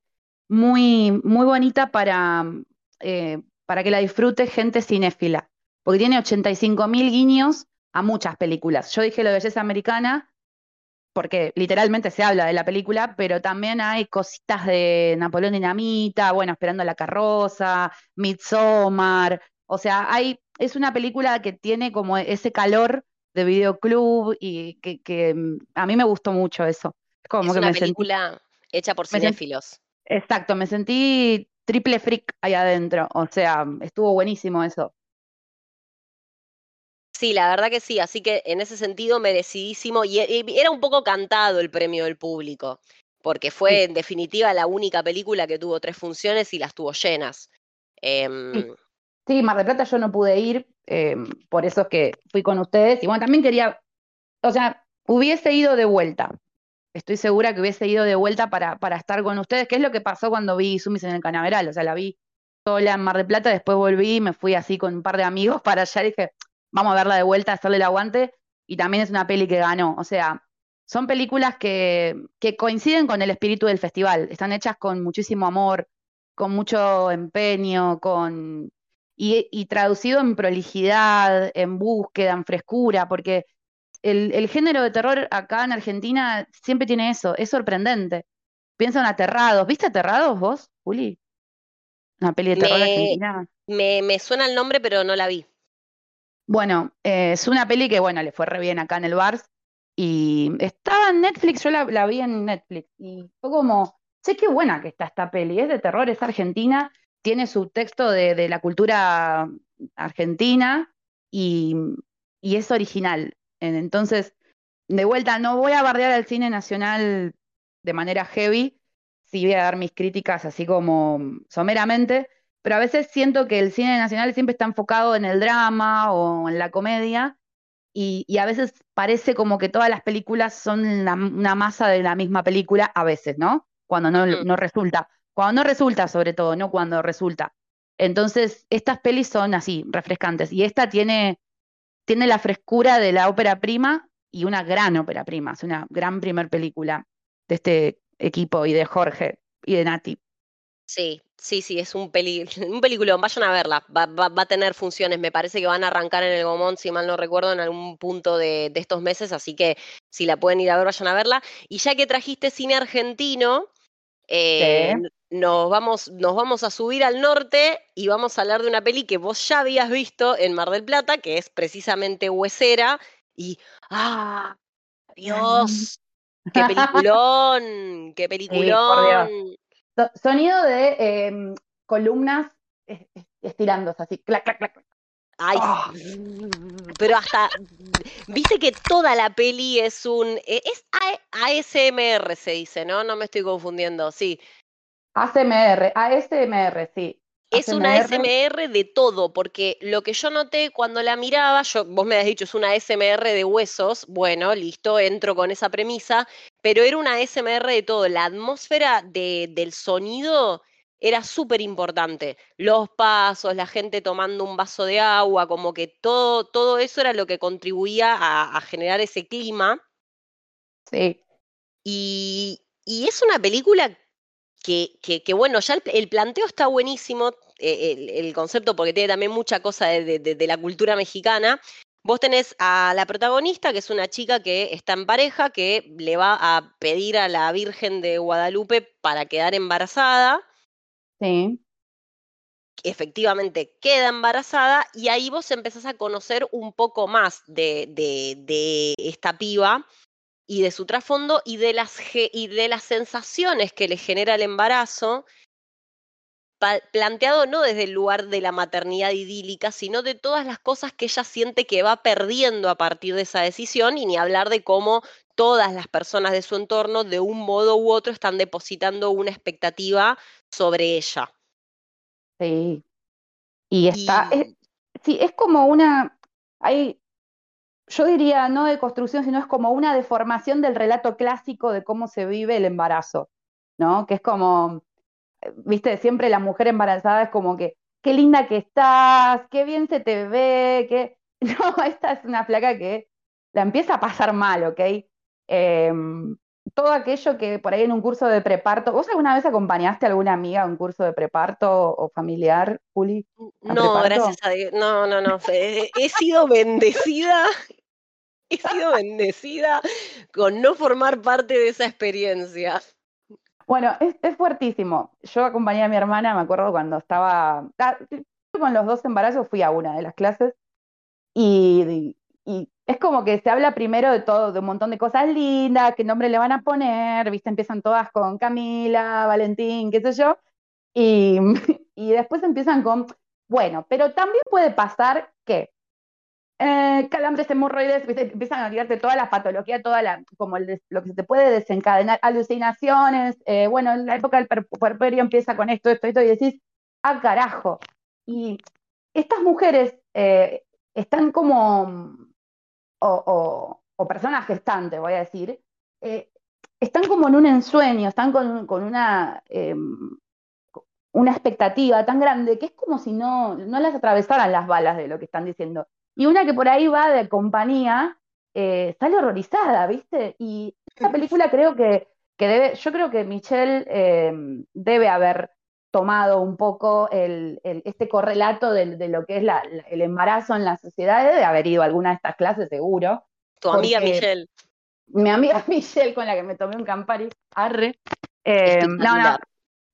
muy, muy bonita para, mm, eh, para que la disfrute gente cinéfila. Porque tiene 85 mil guiños a muchas películas. Yo dije lo de belleza americana, porque literalmente se habla de la película, pero también hay cositas de Napoleón Dinamita, bueno, Esperando la carroza, Midsommar, o sea, hay, es una película que tiene como ese calor de videoclub y que, mm, a mí me gustó mucho eso. Como es una película hecha por cinéfilos. Exacto, me sentí triple freak ahí adentro, o sea, estuvo buenísimo eso. Sí, la verdad que sí, así que en ese sentido merecidísimo y, era un poco cantado el premio del público, porque fue en definitiva la única película que tuvo tres funciones y las tuvo llenas. Em, sí. Mar del Plata yo no pude ir, em, por eso es que fui con ustedes. Y bueno, también quería, o sea, hubiese ido de vuelta. Estoy segura que hubiese ido de vuelta para, para estar con ustedes, que es lo que pasó cuando vi Sumis en el Canaveral. O sea, la vi sola en Mar del Plata, después volví, me fui así con un par de amigos para allá y dije, vamos a verla de vuelta, hacerle el aguante. Y también es una peli que ganó. O sea, son películas que, que coinciden con el espíritu del festival. Están hechas con muchísimo amor, con mucho empeño, con y, traducido en prolijidad, en búsqueda, en frescura, porque el, género de terror acá en Argentina siempre tiene eso, es sorprendente. Piensan aterrados. ¿Viste aterrados vos, Juli? Una peli de terror argentina. Me, me suena el nombre, pero no la vi. Bueno, eh, es una peli que, bueno, le fue re bien acá en el Bars. Y estaba en Netflix, yo la, vi en Netflix. Y fue como, sé qué buena que está esta peli. Es de terror, es argentina, tiene su texto de, la cultura argentina y, y, es original. Entonces, de vuelta, no voy a bardear al cine nacional de manera heavy, sí voy a dar mis críticas así como someramente, pero a veces siento que el cine nacional siempre está enfocado en el drama o en la comedia y, a veces parece como que todas las películas son una masa de la misma película, a veces, ¿no? Cuando no, mm. no resulta. Cuando no resulta, sobre todo, no cuando resulta. Entonces, estas pelis son así, refrescantes. Y esta tiene, tiene la frescura de la ópera prima y una gran ópera prima. Es una gran primer película de este equipo y de Jorge y de Nati. Sí, sí, sí, es un, peli un peliculón, vayan a verla, va, a tener funciones, me parece que van a arrancar en el Gomón, si mal no recuerdo, en algún punto de, estos meses, así que si la pueden ir a ver, vayan a verla. Y ya que trajiste cine argentino, eh, nos, vamos, nos vamos a subir al norte y vamos a hablar de una peli que vos ya habías visto en Mar del Plata, que es precisamente Huesera, y ¡ah! Dios, ¡Qué peliculón! ¡Qué peliculón! Sonido de em, columnas estirándose así, clac, clac, clac. Ay, ah. pero hasta, viste que toda la peli es un, e, es ASMR se dice, ¿no? No me estoy confundiendo, sí. ASMR, ASMR, sí. Es una SMR de todo, porque lo que yo noté cuando la miraba, yo, vos me has dicho es una SMR de huesos, bueno, listo, entro con esa premisa, pero era una SMR de todo. La atmósfera del sonido era súper importante. Los pasos, la gente tomando un vaso de agua, como que todo, todo eso era lo que contribuía a, generar ese clima. Sí. Y, y es una película que, que, bueno, ya el, planteo está buenísimo, eh, el, concepto, porque tiene también mucha cosa de, la cultura mexicana. Vos tenés a la protagonista, que es una chica que está en pareja, que le va a pedir a la Virgen de Guadalupe para quedar embarazada. Sí. Efectivamente queda embarazada y ahí vos empezás a conocer un poco más de, de esta piba y de su trasfondo y de las, y de las sensaciones que le genera el embarazo, planteado no desde el lugar de la maternidad idílica, sino de todas las cosas que ella siente que va perdiendo a partir de esa decisión y ni hablar de cómo todas las personas de su entorno de un modo u otro están depositando una expectativa sobre ella. Sí. Y está, sí, es como una, hay yo diría no de construcción, sino es como una deformación del relato clásico de cómo se vive el embarazo, ¿no? Que es como, eh, viste, siempre la mujer embarazada es como que, qué linda que estás, qué bien se te ve, que... No, esta es una flaca que la empieza a pasar mal, ¿ok? Em, todo aquello que por ahí en un curso de preparto, ¿vos alguna vez acompañaste a alguna amiga a un curso de preparto o familiar, Juli? No, gracias a Dios, no, no, no, he sido bendecida he sido bendecida con no formar parte de esa experiencia. Bueno, es, fuertísimo. Yo acompañé a mi hermana, me acuerdo cuando estaba, ah, con los dos embarazos fui a una de las clases y, es como que se habla primero de todo, de un montón de cosas lindas, qué nombre le van a poner, viste, empiezan todas con Camila, Valentín, qué sé yo, y, y después empiezan con, bueno, pero también puede pasar que eh, calambres hemorroides, empiezan a tirarte toda la patología, toda la, como lo que se te puede desencadenar, alucinaciones, eh, bueno, en la época del puerperio empieza con esto, esto, esto, y decís, ah, carajo. Y estas mujeres eh, están como, o, personas gestantes, voy a decir, están como en un ensueño, están con, con una, em, una expectativa tan grande que es como si no, no las atravesaran las balas de lo que están diciendo. Y una que por ahí va de compañía, eh, sale horrorizada, ¿viste? Y esta película creo que, que debe, yo creo que Michelle em, debe haber tomado un poco el, este correlato de, lo que es el embarazo en la sociedad, debe haber ido a alguna de estas clases seguro. Tu amiga Michelle. Mi amiga Michelle, con la que me tomé un Campari, arre. Em, no, no,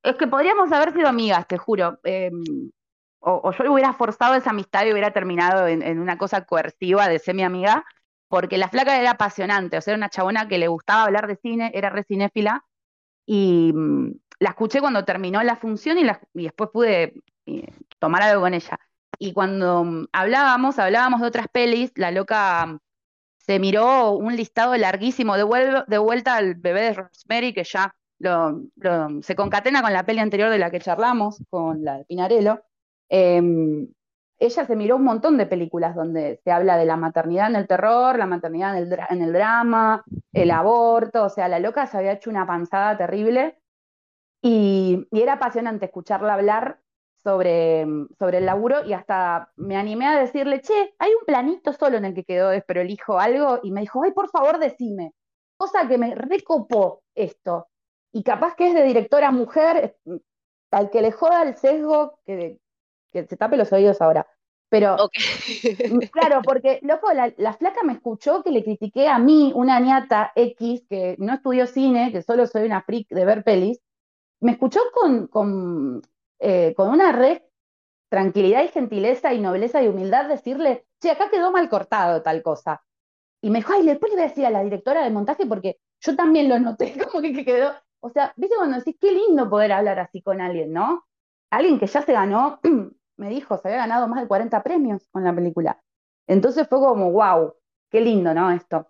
es que podríamos haber sido amigas, te juro. Em, o, yo hubiera forzado esa amistad y hubiera terminado en, una cosa coerciva de ser mi amiga, porque la flaca era apasionante, o sea, era una chabona que le gustaba hablar de cine, era re cinéfila, y mm, la escuché cuando terminó la función y, después pude eh, tomar algo con ella. Y cuando mm, hablábamos, hablábamos de otras pelis, la loca mm, se miró un listado larguísimo de, de vuelta al bebé de Rosemary, que ya se concatena con la peli anterior de la que charlamos, con la de Pinarello. Em, ella se miró un montón de películas donde se habla de la maternidad en el terror, la maternidad en el, drama, el aborto, o sea, la loca se había hecho una panzada terrible y, era apasionante escucharla hablar sobre, sobre, el laburo y hasta me animé a decirle, che, hay un planito solo en el que quedó hijo algo y me dijo, ay, por favor, decime. Cosa que me recopó esto y capaz que es de directora mujer, al que le joda el sesgo, que, que se tape los oídos ahora. Pero, claro, porque, loco, la, flaca me escuchó que le critiqué a mí, una ñata X, que no estudió cine, que solo soy una freak de ver pelis, me escuchó con, con, eh, con una red tranquilidad y gentileza y nobleza y humildad decirle, che, acá quedó mal cortado tal cosa. Y me dijo, ay, después le voy a decir a la directora de montaje porque yo también lo noté, como que quedó, o sea, viste cuando decís, qué lindo poder hablar así con alguien, ¿no? Alguien que ya se ganó, me dijo, se había ganado más de 40 premios con la película. Entonces fue como, wow, qué lindo, ¿no? Esto.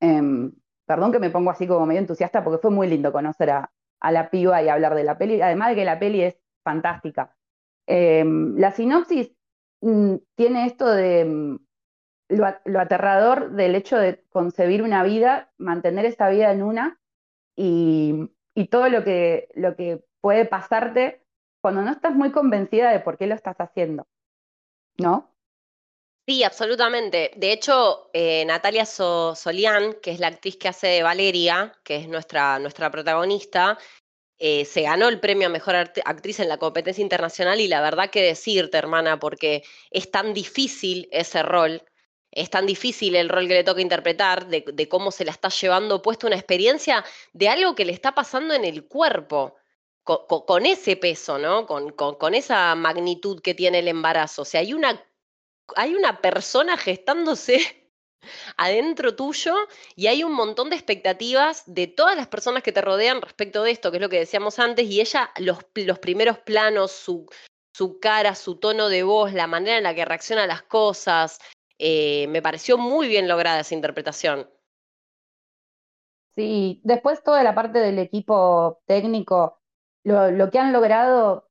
Em, perdón que me pongo así como medio entusiasta porque fue muy lindo conocer a, la piba y hablar de la peli, además de que la peli es fantástica. Em, la sinopsis mm, tiene esto de mm, lo, aterrador del hecho de concebir una vida, mantener esa vida en una y, todo lo que, lo que puede pasarte cuando no estás muy convencida de por qué lo estás haciendo, ¿no? Sí, absolutamente. De hecho, eh, Natalia Solián, que es la actriz que hace de Valeria, que es nuestra, nuestra protagonista, eh, se ganó el premio a Mejor Actriz en la competencia internacional y la verdad que decirte, hermana, porque es tan difícil ese rol es tan difícil el rol que le toca interpretar, de, cómo se la está llevando puesto una experiencia de algo que le está pasando en el cuerpo, con, ese peso, ¿no? Con, esa magnitud que tiene el embarazo. O sea, hay una, hay una persona gestándose adentro tuyo y hay un montón de expectativas de todas las personas que te rodean respecto de esto, que es lo que decíamos antes, y ella, los, primeros planos, su, su cara, su tono de voz, la manera en la que reacciona a las cosas, eh, me pareció muy bien lograda esa interpretación. Sí, después toda la parte del equipo técnico, lo, que han logrado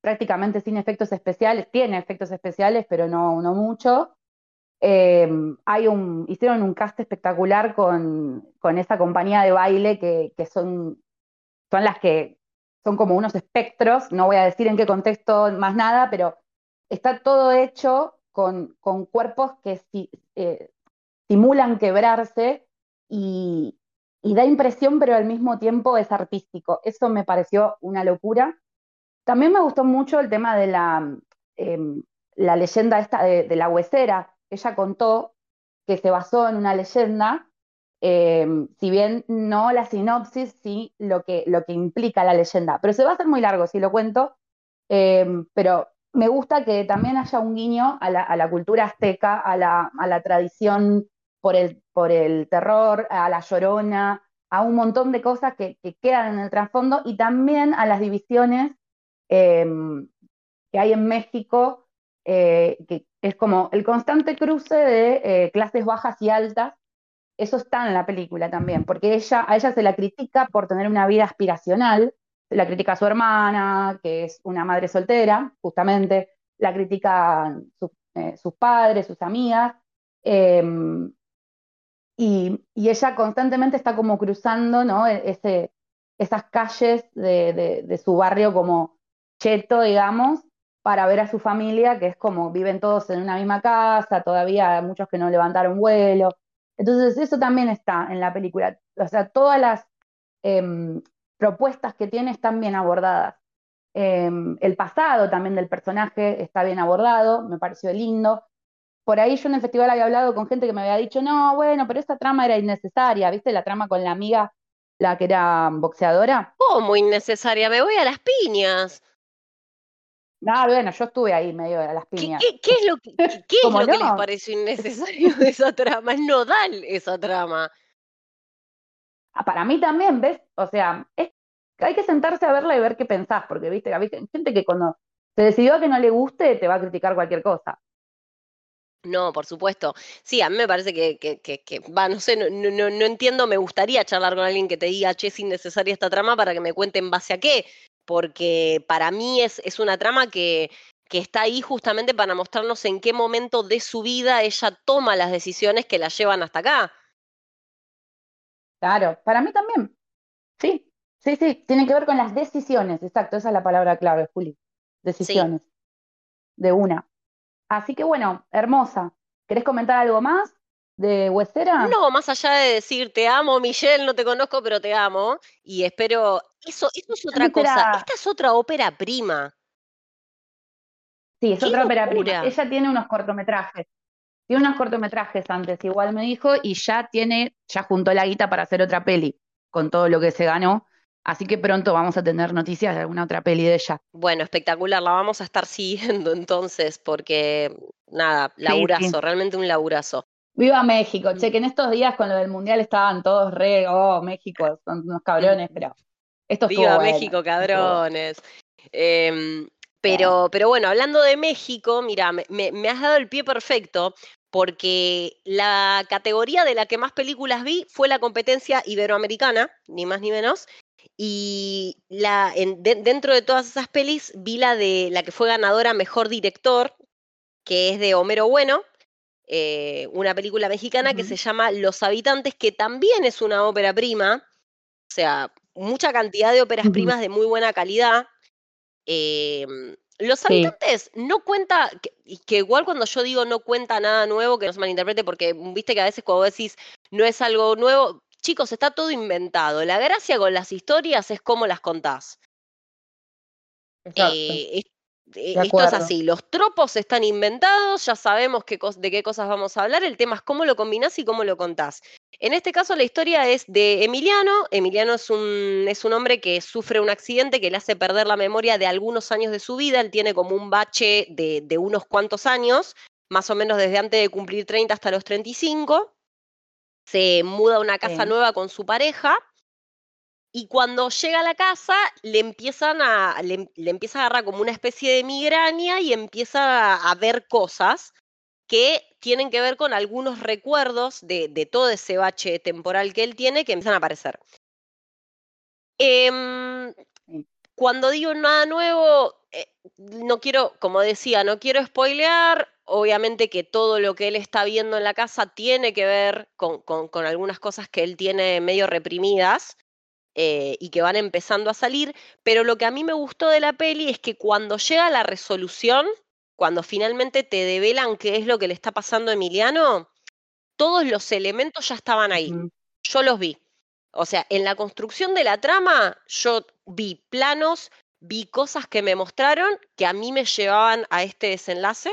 prácticamente sin efectos especiales, tiene efectos especiales, pero no, no mucho. Em, hay un, hicieron un cast espectacular con, con esa compañía de baile que, que, son, son las que son como unos espectros, no voy a decir en qué contexto más nada, pero está todo hecho con, cuerpos que eh, simulan quebrarse y, da impresión, pero al mismo tiempo es artístico. Eso me pareció una locura. También me gustó mucho el tema de la, em, la leyenda esta de, la huesera. Ella contó que se basó en una leyenda, em, si bien no la sinopsis, sí lo que, lo que implica la leyenda. Pero se va a hacer muy largo si lo cuento, em, pero me gusta que también haya un guiño a la, cultura azteca, a la, tradición por el, por el, terror, a la llorona, a un montón de cosas que, quedan en el trasfondo y también a las divisiones em, que hay en México eh, que es como el constante cruce de eh, clases bajas y altas. Eso está en la película también, porque ella, a ella se la critica por tener una vida aspiracional, la critica a su hermana, que es una madre soltera, justamente, la critica eh, sus padres, sus amigas, em, y, ella constantemente está como cruzando ¿no? E, Ese, esas calles de, de su barrio como cheto, digamos, para ver a su familia, que es como viven todos en una misma casa, todavía hay muchos que no levantaron vuelo. Entonces eso también está en la película. O sea, todas las em, propuestas que tiene están bien abordadas. Em, el pasado también del personaje está bien abordado, me pareció lindo. Por ahí yo en el festival había hablado con gente que me había dicho, no, bueno, pero esa trama era innecesaria, ¿viste? La trama con la amiga, la que era boxeadora. ¿Cómo innecesaria? Me voy a las piñas. No, bueno, yo estuve ahí medio de las piñas. ¿Qué, es lo, que, qué es lo que les pareció innecesario de esa trama? Es nodal esa trama. Ah, para mí también, ¿ves? O sea, hay que sentarse a verla y ver qué pensás, porque viste, hay gente que cuando se decidió a que no le guste, te va a criticar cualquier cosa. No, por supuesto. Sí, a mí me parece que, que, que, va, no sé, no, no, no, entiendo, me gustaría charlar con alguien que te diga, che, es innecesaria esta trama para que me cuente en base a qué, porque para mí es, es una trama que, que está ahí justamente para mostrarnos en qué momento de su vida ella toma las decisiones que la llevan hasta acá. Claro, para mí también. Sí, sí, sí, tiene que ver con las decisiones, exacto, esa es la palabra clave, Juli. Decisiones. De una. Así que bueno, hermosa. ¿Querés comentar algo más? De Huesera? No, más allá de decir te amo, Michelle, no te conozco, pero te amo. Y espero. Eso, eso es otra cosa. Esta es otra ópera prima. Sí, es otra ópera prima. Ella tiene unos cortometrajes. Tiene unos cortometrajes antes, igual me dijo, y ya tiene, ya juntó la guita para hacer otra peli, con todo lo que se ganó. Así que pronto vamos a tener noticias de alguna otra peli de ella. Bueno, espectacular, la vamos a estar siguiendo entonces, porque nada, laburazo, realmente un laburazo. Viva México, che, que en estos días con lo del mundial estaban todos re, oh, México, son unos cabrones, pero esto Viva México, cabrones. Em, pero, pero bueno, hablando de México, mira, me, me, has dado el pie perfecto porque la categoría de la que más películas vi fue la competencia iberoamericana, ni más ni menos. Y la, dentro de todas esas pelis vi la de la que fue ganadora mejor director, que es de Homero Bueno, eh, una película mexicana que se llama Los Habitantes, que también es una ópera prima, o sea, mucha cantidad de óperas primas de muy buena calidad. Em, los habitantes no cuenta, que, que, igual cuando yo digo no cuenta nada nuevo, que no se malinterprete, porque viste que a veces cuando decís no es algo nuevo, chicos, está todo inventado. La gracia con las historias es cómo las contás. Eh, eh, esto es así, los tropos están inventados, ya sabemos de qué cosas vamos a hablar, el tema es cómo lo combinás y cómo lo contás. En este caso la historia es de Emiliano, Emiliano es un, es un hombre que sufre un accidente que le hace perder la memoria de algunos años de su vida, él tiene como un bache de, de unos cuantos años, más o menos desde antes de cumplir 30 hasta los 35, se muda a una casa nueva con su pareja, y cuando llega a la casa, le empiezan a, le, empieza a agarrar como una especie de migraña y empieza a, ver cosas que tienen que ver con algunos recuerdos de, todo ese bache temporal que él tiene que empiezan a aparecer. Em, cuando digo nada nuevo, eh, no quiero, como decía, no quiero spoilear. Obviamente que todo lo que él está viendo en la casa tiene que ver con, con algunas cosas que él tiene medio reprimidas. Eh, y que van empezando a salir, pero lo que a mí me gustó de la peli es que cuando llega la resolución, cuando finalmente te develan qué es lo que le está pasando a Emiliano, todos los elementos ya estaban ahí. Yo los vi. O sea, en la construcción de la trama, yo vi planos, vi cosas que me mostraron que a mí me llevaban a este desenlace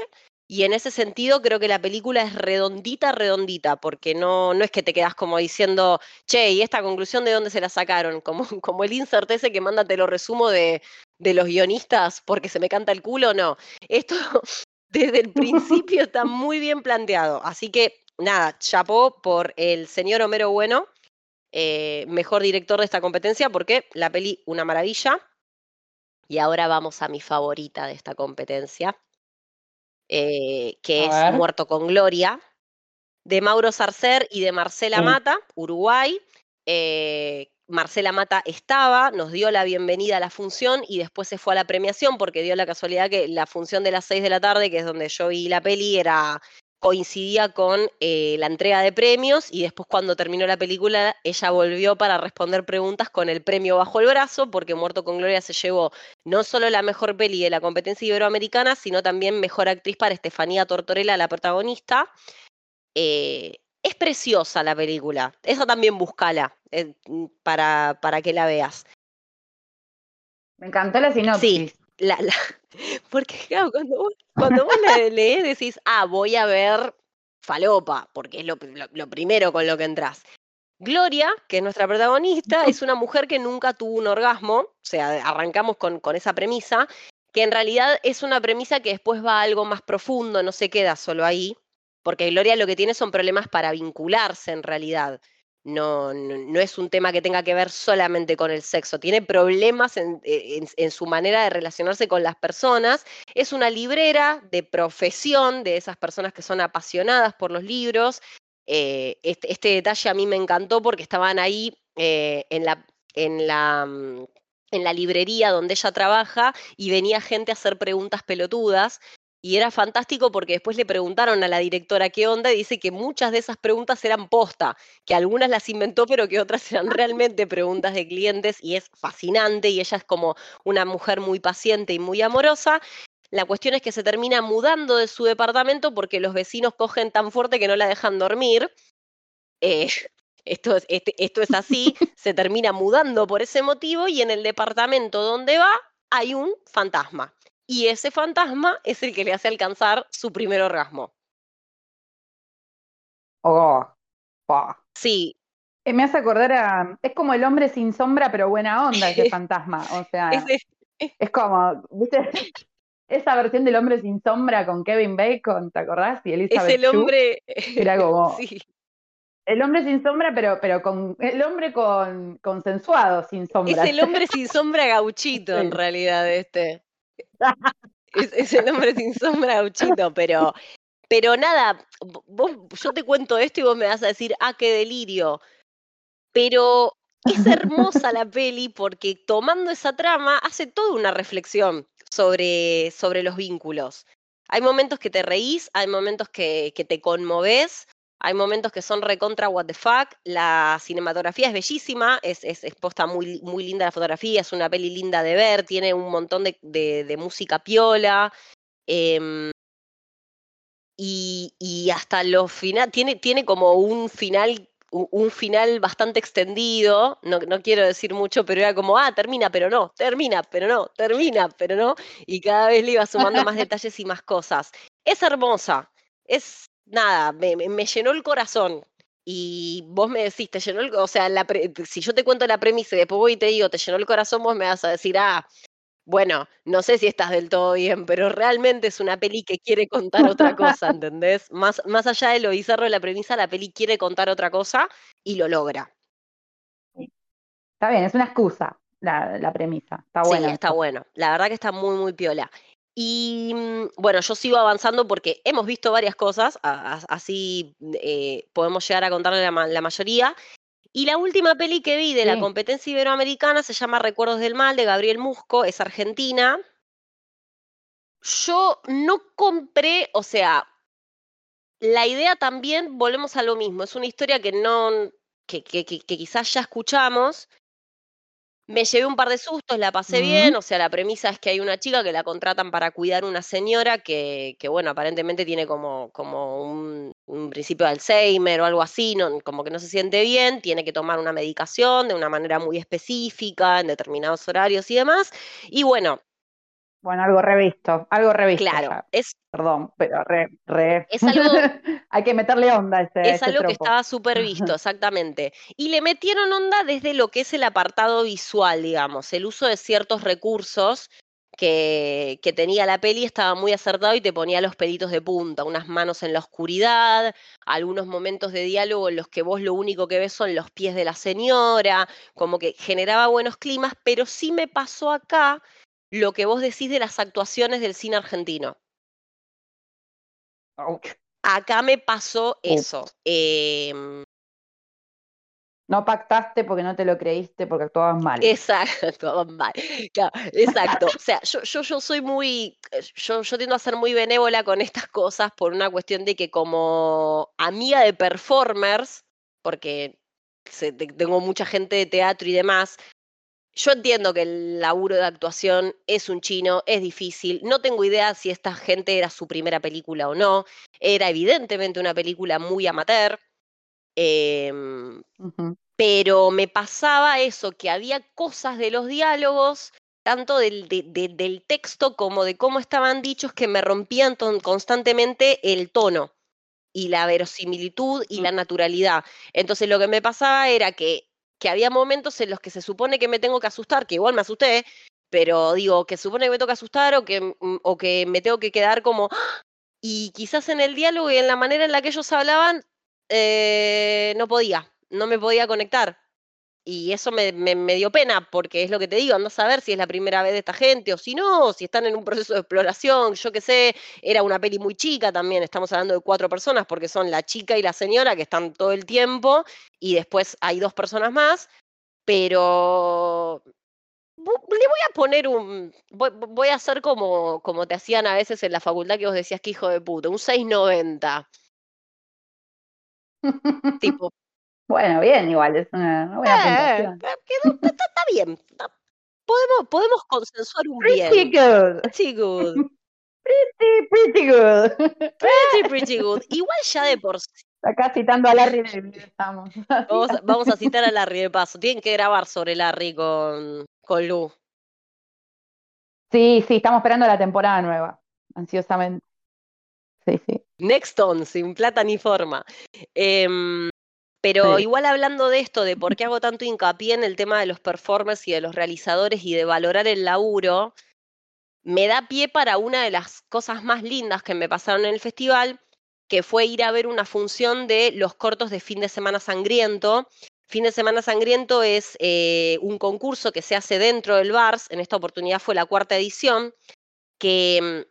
y en ese sentido creo que la película es redondita, redondita, porque no, no es que te quedas como diciendo, che, ¿y esta conclusión de dónde se la sacaron? Como, como el insert ese que manda te lo resumo de, de los guionistas porque se me canta el culo, no. Esto desde el principio está muy bien planteado. Así que nada, chapó por el señor Homero Bueno, eh, mejor director de esta competencia, porque la peli, una maravilla. Y ahora vamos a mi favorita de esta competencia, eh, que A es ver. Muerto con Gloria, de Mauro Sarcer y de Marcela Sí. Mata, Uruguay. Eh, Marcela Mata estaba, nos dio la bienvenida a la función y después se fue a la premiación porque dio la casualidad que la función de las 6 de la tarde, que es donde yo vi la peli, era coincidía con eh, la entrega de premios y después cuando terminó la película ella volvió para responder preguntas con el premio bajo el brazo porque Muerto con Gloria se llevó no solo la mejor peli de la competencia iberoamericana, sino también mejor actriz para Estefanía Tortorella, la protagonista. Eh, es preciosa la película, esa también búscala eh, para, para que la veas. Me encantó la sinopsis. Sí, la, la- porque claro, cuando vos, cuando vos la lees decís, ah, voy a ver falopa, porque es lo, lo- lo primero con lo que entras. Gloria, que es nuestra protagonista, es una mujer que nunca tuvo un orgasmo, o sea, arrancamos con, con esa premisa, que en realidad es una premisa que después va a algo más profundo, no se queda solo ahí, porque Gloria lo que tiene son problemas para vincularse en realidad. No, no, es un tema que tenga que ver solamente con el sexo, tiene problemas en, en- en su manera de relacionarse con las personas. Es una librera de profesión, de esas personas que son apasionadas por los libros. Eh, este, este detalle a mí me encantó porque estaban ahí eh, en, la, en, la, mm, en la librería donde ella trabaja y venía gente a hacer preguntas pelotudas. Y era fantástico porque después le preguntaron a la directora qué onda y dice que muchas de esas preguntas eran posta, que algunas las inventó pero que otras eran realmente preguntas de clientes y es fascinante y ella es como una mujer muy paciente y muy amorosa. La cuestión es que se termina mudando de su departamento porque los vecinos cogen tan fuerte que no la dejan dormir. Eh, esto, es, este- esto es así, se termina mudando por ese motivo y en el departamento donde va hay un fantasma. Y ese fantasma es el que le hace alcanzar su primer orgasmo. Oh, oh. Sí, Eh, me hace acordar a. Es como el hombre sin sombra, pero buena onda ese fantasma. O sea, es como. ¿Viste? Esa versión del hombre sin sombra con Kevin Bacon, ¿te acordás? Y es Elizabeth el Shue. hombre. Era como. sí, El hombre sin sombra, pero, pero con. El hombre con consensuado, sin sombra. es el hombre sin sombra gauchito en realidad, este. Es, el hombre sin sombra gauchito, pero, pero nada, yo te cuento esto y vos me vas a decir, ah, qué delirio. Pero es hermosa la peli porque tomando esa trama hace toda una reflexión sobre, sobre los vínculos. Hay momentos que te reís, hay momentos que, que te conmoves, hay momentos que son recontra what the fuck. La cinematografía es bellísima, es, es, es posta muy, muy linda la fotografía, es una peli linda de ver, tiene un montón de, de- de música piola. em, y, y hasta los final, tiene, tiene como un final, un final bastante extendido, no, no quiero decir mucho, pero era como, ah, termina, pero no, termina, pero no, termina, pero no, y cada vez le iba sumando más detalles y más cosas. Es hermosa, es nada, me, llenó el corazón. Y vos me decís, te llenó el, o sea, la pre- si yo te cuento la premisa y después voy y te digo, te llenó el corazón, vos me vas a decir, ah, bueno, no sé si estás del todo bien, pero realmente es una peli que quiere contar otra cosa, ¿entendés? Más, más allá de lo bizarro de la premisa, la peli quiere contar otra cosa y lo logra. Está bien, es una excusa la, la premisa. Está Sí, bueno. está eso. bueno. La verdad que está muy, muy piola. Y mm, bueno, yo sigo avanzando porque hemos visto varias cosas, a- a- así eh, podemos llegar a contarle la, ma- la mayoría. Y la última peli que vi de la competencia iberoamericana se llama Recuerdos del Mal, de Gabriel Musco, es argentina. Yo no compré, o sea, la idea también, volvemos a lo mismo, es una historia que no, que, que- que- que quizás ya escuchamos. Me llevé un par de sustos, la pasé bien, o sea, la premisa es que hay una chica que la contratan para cuidar una señora que, que bueno, aparentemente tiene como, como un, un principio de Alzheimer o algo así, no, como que no se siente bien, tiene que tomar una medicación de una manera muy específica, en determinados horarios y demás. Y bueno, Bueno, algo revisto, algo revisto claro, ya. es, Perdón, pero re, re. es algo Hay que meterle onda a ese, a Es ese algo que estaba súper visto, exactamente. Y le metieron onda desde lo que es el apartado visual, digamos, el uso de ciertos recursos que, que tenía la peli estaba muy acertado y te ponía los pelitos de punta, unas manos en la oscuridad, algunos momentos de diálogo en los que vos lo único que ves son los pies de la señora, como que generaba buenos climas, pero sí me pasó acá lo que vos decís de las actuaciones del cine argentino. Acá me pasó eso. Em, no pactaste porque no te lo creíste, porque actuabas mal. Exacto, actuabas mal. exacto. o sea, yo, yo, yo soy muy, eh, yo, yo tiendo a ser muy benévola con estas cosas por una cuestión de que como amiga de performers, porque tengo mucha gente de teatro y demás, yo entiendo que el laburo de actuación es un chino, es difícil. No tengo idea si esta gente era su primera película o no. Era evidentemente una película muy amateur. Em, pero me pasaba eso, que había cosas de los diálogos, tanto del, del texto como de cómo estaban dichos, que me rompían constantemente el tono y la verosimilitud y la naturalidad. Entonces lo que me pasaba era que, que había momentos en los que se supone que me tengo que asustar, que igual me asusté, pero digo, que supone que me que asustar o que, mm, o que me tengo que quedar como... ¡ah! Y quizás en el diálogo y en la manera en la que ellos hablaban, eh, no podía, no me podía conectar. Y eso me, dio pena, porque es lo que te digo, ando a saber si es la primera vez de esta gente o si no, si están en un proceso de exploración, yo qué sé, era una peli muy chica también, estamos hablando de cuatro personas, porque son la chica y la señora que están todo el tiempo, y después hay dos personas más, pero le voy a poner un, voy, a hacer como, como te hacían a veces en la facultad que vos decías que hijo de puta, un 690. tipo, bueno, bien, igual, es una, buena eh, puntuación. está, bien. Podemos, podemos consensuar un pretty bien. Good. Pretty good. Pretty, pretty good. Pretty, pretty good. Igual ya de por sí. Acá citando a Larry estamos. Vamos, vamos, a citar a Larry de paso. Tienen que grabar sobre Larry con, con Lu. Sí, sí, estamos esperando la temporada nueva, ansiosamente. Sí, sí. Next on, sin plata ni forma. Eh, pero igual hablando de esto, de por qué hago tanto hincapié en el tema de los performers y de los realizadores y de valorar el laburo, me da pie para una de las cosas más lindas que me pasaron en el festival, que fue ir a ver una función de los cortos de Fin de Semana Sangriento. Fin de Semana Sangriento es eh, un concurso que se hace dentro del VARS, en esta oportunidad fue la cuarta edición, que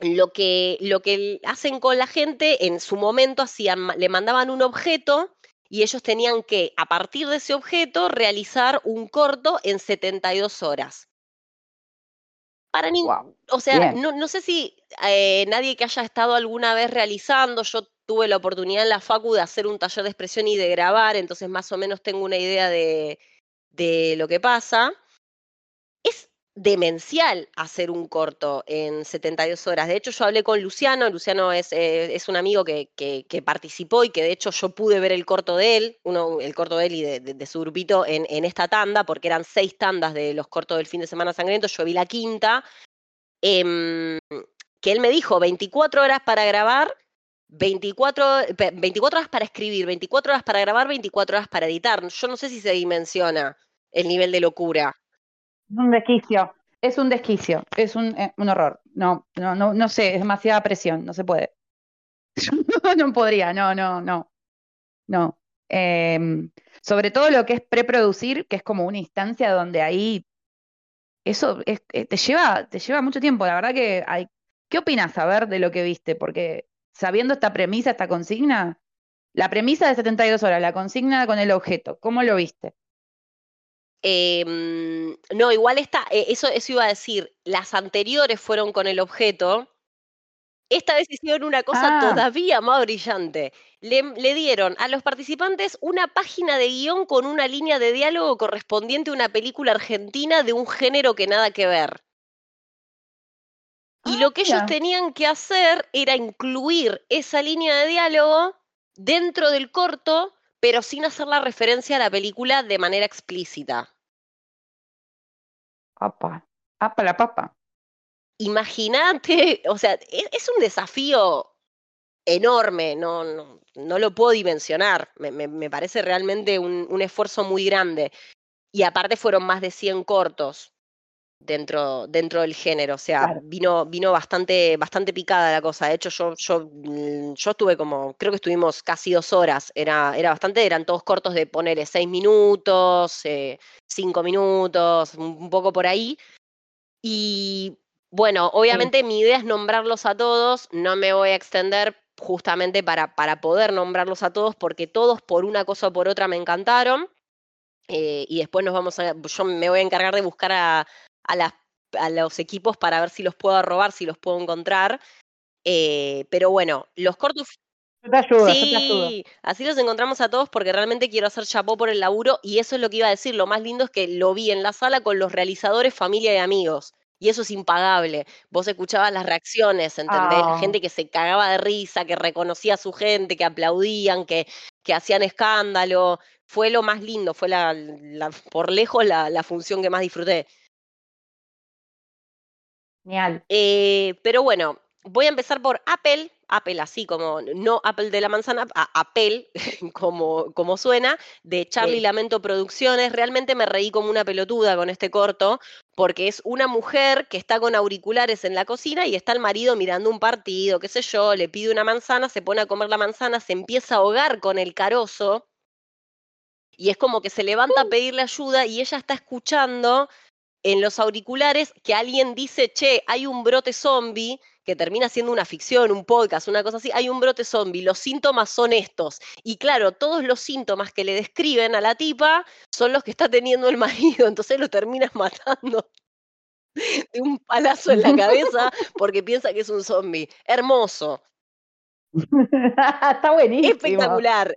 mm, lo que, lo que hacen con la gente, en su momento hacían, le mandaban un objeto y ellos tenían que, a partir de ese objeto, realizar un corto en 72 horas. Para O sea, no, sé si eh, nadie que haya estado alguna vez realizando, yo tuve la oportunidad en la Facu de hacer un taller de expresión y de grabar, entonces más o menos tengo una idea de, de lo que pasa. Demencial hacer un corto en 72 horas. De hecho, yo hablé con Luciano, Luciano es, eh, es un amigo que, que, participó y que de hecho yo pude ver el corto de él, uno, el corto de él y de, su grupito en, en, esta tanda, porque eran seis tandas de los cortos del fin de semana sangriento, yo vi la quinta, em, que él me dijo 24 horas para grabar. 24, 24 horas para escribir, 24 horas para grabar, 24 horas para editar. Yo no sé si se dimensiona el nivel de locura. Un desquicio, es un desquicio, es un, eh, un horror. No, no, no, no sé, es demasiada presión, no se puede. no podría, no, no, no. No. Em, sobre todo lo que es preproducir, que es como una instancia donde ahí eso es, eh, te lleva, te lleva mucho tiempo. La verdad que hay. ¿Qué opinas a ver de lo que viste? Porque sabiendo esta premisa, esta consigna, la premisa de 72 horas, la consigna con el objeto, ¿cómo lo viste? Em, no, igual está, eh, eso, eso iba a decir, las anteriores fueron con el objeto. Esta vez hicieron una cosa ah. todavía más brillante. Le, le, dieron a los participantes una página de guion con una línea de diálogo correspondiente a una película argentina de un género que nada que ver. Y lo que ellos tenían que hacer era incluir esa línea de diálogo dentro del corto pero sin hacer la referencia a la película de manera explícita. Papa, papa la papa. Imagínate, o sea, e-, es, un desafío enorme, no, no, no, lo puedo dimensionar, me, me, parece realmente un, un, esfuerzo muy grande. Y aparte fueron más de 100 cortos dentro, dentro del género. O sea, vino, vino bastante, bastante picada la cosa. De hecho, yo, yo, mm, yo estuve como, creo que estuvimos casi dos horas. Era, era bastante, eran todos cortos de ponerle seis minutos, eh, cinco minutos, un, poco por ahí. Y Bueno, obviamente mi idea es nombrarlos a todos, no me voy a extender justamente para, para poder nombrarlos a todos, porque todos por una cosa o por otra me encantaron. Eh, y después nos vamos a, yo me voy a encargar de buscar a, a, a los equipos para ver si los puedo robar, si los puedo encontrar. Eh, pero bueno, los cortos Yo te ayudo, yo te Sí, ayudo. así los encontramos a todos porque realmente quiero hacer chapó por el laburo y eso es lo que iba a decir. Lo más lindo es que lo vi en la sala con los realizadores, familia y amigos. Y eso es impagable. Vos escuchabas las reacciones, ¿entendés? La Ah. gente que se cagaba de risa, que reconocía a su gente, que aplaudían, que, que hacían escándalo. Fue lo más lindo, fue la, la- por lejos la, la función que más disfruté. Genial. Eh, pero bueno, voy a empezar por Apple, Apple así como, no Apple de la manzana, a Apple, como, como suena, de Charlie Sí. Lamento Producciones. Realmente me reí como una pelotuda con este corto, porque es una mujer que está con auriculares en la cocina y está el marido mirando un partido, qué sé yo, le pide una manzana, se pone a comer la manzana, se empieza a ahogar con el carozo. Y es como que se levanta a pedirle ayuda y ella está escuchando en los auriculares que alguien dice, che, hay un brote zombie, que termina siendo una ficción, un podcast, una cosa así, hay un brote zombie, los síntomas son estos. Y claro, todos los síntomas que le describen a la tipa son los que está teniendo el marido, entonces lo terminas matando de un palazo en la cabeza porque piensa que es un zombie. Hermoso, Está buenísimo. espectacular.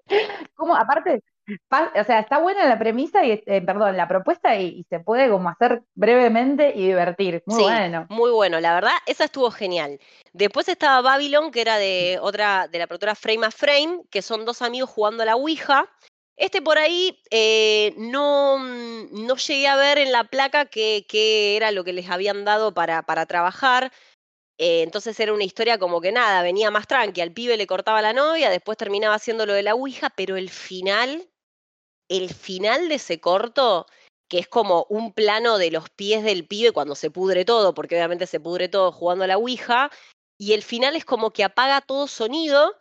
Como, aparte, pa- o sea, está buena la premisa y, eh, perdón, la propuesta y, y se puede como hacer brevemente y divertir. Muy Sí, bueno. muy bueno, la verdad, esa estuvo genial. Después estaba Babylon, que era de otra, de la productora Frame a Frame, que son dos amigos jugando a la Ouija. Este por ahí eh, no, no llegué a ver en la placa qué, qué era lo que les habían dado para, para trabajar. Eh, entonces era una historia como que nada, venía más tranqui, al pibe le cortaba la novia, después terminaba haciendo lo de la Ouija, pero el final, el final de ese corto, que es como un plano de los pies del pibe cuando se pudre todo, porque obviamente se pudre todo jugando a la Ouija, y el final es como que apaga todo sonido,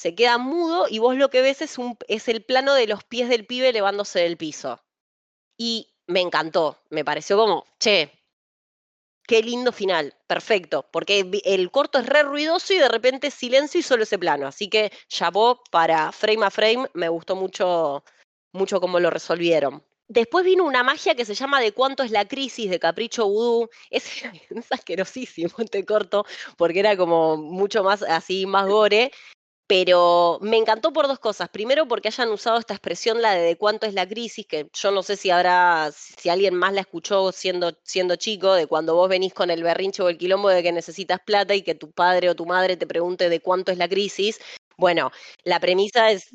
se queda mudo y vos lo que ves es, un, el plano de los pies del pibe elevándose del piso. Y me encantó, me pareció como, che, qué lindo final, perfecto, porque el corto es re ruidoso y de repente silencio y solo ese plano, así que chapó para frame a frame, me gustó mucho, mucho cómo lo resolvieron. Después vino una magia que se llama De cuánto es la crisis de Capricho Vudú. Es, es asquerosísimo este corto, porque era como mucho más así, más gore. Pero me encantó por dos cosas. Primero, porque hayan usado esta expresión, la de de cuánto es la crisis, que yo no sé si habrá, si alguien más la escuchó siendo, siendo chico, de cuando vos venís con el berrinche o el quilombo de que necesitas plata y que tu padre o tu madre te pregunte de cuánto es la crisis. Bueno, la premisa es.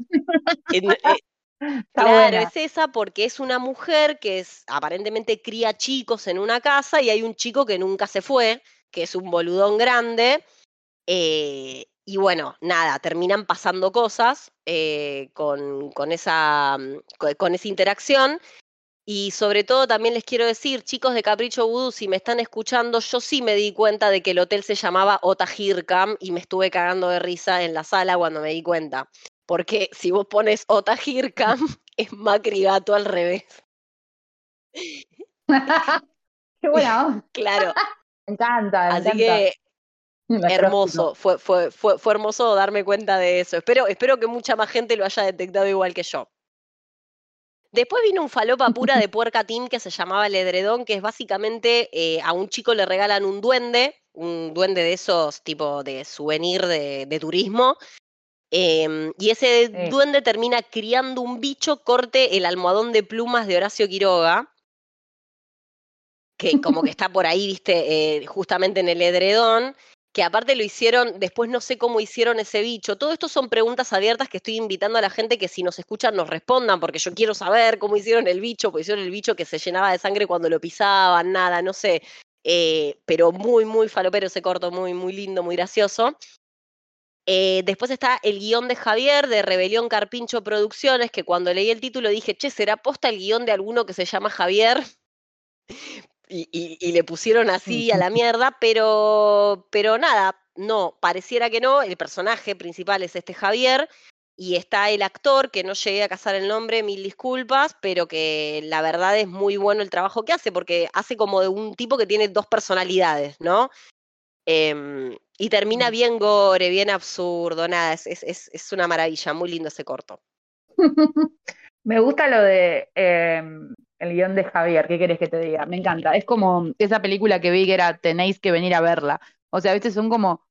Está Claro, buena. es esa porque es una mujer que es, aparentemente cría chicos en una casa y hay un chico que nunca se fue, que es un boludón grande. eh, y bueno, nada, terminan pasando cosas eh, con, con esa, mm, co- con esa interacción. Y sobre todo también les quiero decir, chicos de Capricho Voodoo, si me están escuchando, yo sí me di cuenta de que el hotel se llamaba Otahircam y me estuve cagando de risa en la sala cuando me di cuenta. Porque si vos pones Otahircam, es Macri Gato al revés. Qué buena onda. Claro, Me encanta, me así encanta. que hermoso, fue, fue, fue, fue hermoso darme cuenta de eso. Espero, espero que mucha más gente lo haya detectado igual que yo. Después vino un falopa pura de puerca team que se llamaba El Edredón, que es básicamente eh, a un chico le regalan un duende, un duende de esos tipo de souvenir de, de turismo, em, y ese Sí. duende termina criando un bicho corte el almohadón de plumas de Horacio Quiroga, que como que está por ahí, viste, eh, justamente en el edredón, que aparte lo hicieron, después no sé cómo hicieron ese bicho. Todo esto son preguntas abiertas que estoy invitando a la gente que si nos escuchan nos respondan, porque yo quiero saber cómo hicieron el bicho, porque hicieron el bicho que se llenaba de sangre cuando lo pisaban, nada, no sé. Eh, pero muy, muy falopero ese corto, muy, muy lindo, muy gracioso. Eh, después está el guion de Javier de Rebelión Carpincho Producciones, que cuando leí el título dije, che, ¿será posta el guion de alguno que se llama Javier? Y, y- y le pusieron así a la mierda, pero, pero nada, no, pareciera que no, el personaje principal es este Javier, y está el actor, que no llegué a casar el nombre, mil disculpas, pero que la verdad es muy bueno el trabajo que hace, porque hace como de un tipo que tiene dos personalidades, ¿no? Em, y termina bien gore, bien absurdo, nada, es, es, es una maravilla, muy lindo ese corto. Me gusta lo de em, el guion de Javier, ¿qué querés que te diga? Me encanta. Es como esa película que vi que era tenéis que venir a verla. O sea, a veces son como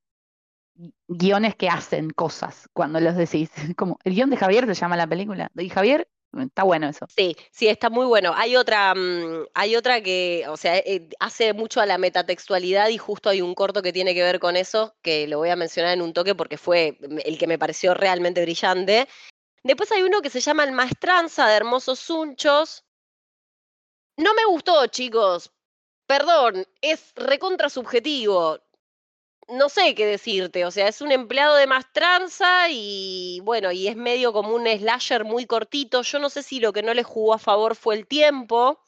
guiones que hacen cosas cuando los decís. Como, el guion de Javier se llama la película. Y Javier, está bueno eso. Sí, sí, está muy bueno. Hay otra, mm, hay otra que, o sea, eh, hace mucho a la metatextualidad y justo hay un corto que tiene que ver con eso, que lo voy a mencionar en un toque porque fue el que me pareció realmente brillante. Después hay uno que se llama El Maestranza de Hermosos Sunchos. No me gustó, chicos. Perdón, es recontra subjetivo no sé qué decirte, o sea, es un empleado de Mastranza y bueno, y es medio como un slasher muy cortito. Yo no sé si lo que no le jugó a favor fue el tiempo,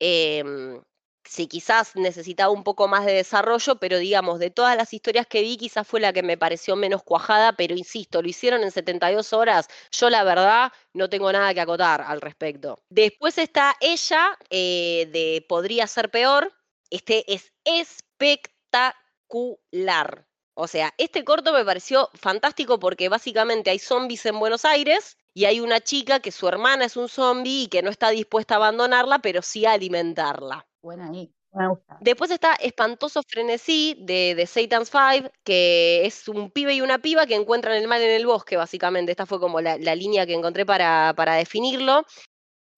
em, si quizás necesitaba un poco más de desarrollo, pero digamos, de todas las historias que vi, quizás fue la que me pareció menos cuajada, pero insisto, lo hicieron en 72 horas. Yo la verdad no tengo nada que acotar al respecto. Después está ella, eh, de Podría ser peor. Este es espectacular o sea, este corto me pareció fantástico porque básicamente hay zombies en Buenos Aires y hay una chica que su hermana es un zombie y que no está dispuesta a abandonarla, pero sí a alimentarla. Buena ahí. Después está Espantoso Frenesí de, de, Satan's Five, que es un pibe y una piba que encuentran el mal en el bosque, básicamente. Esta fue como la, línea que encontré para, para definirlo.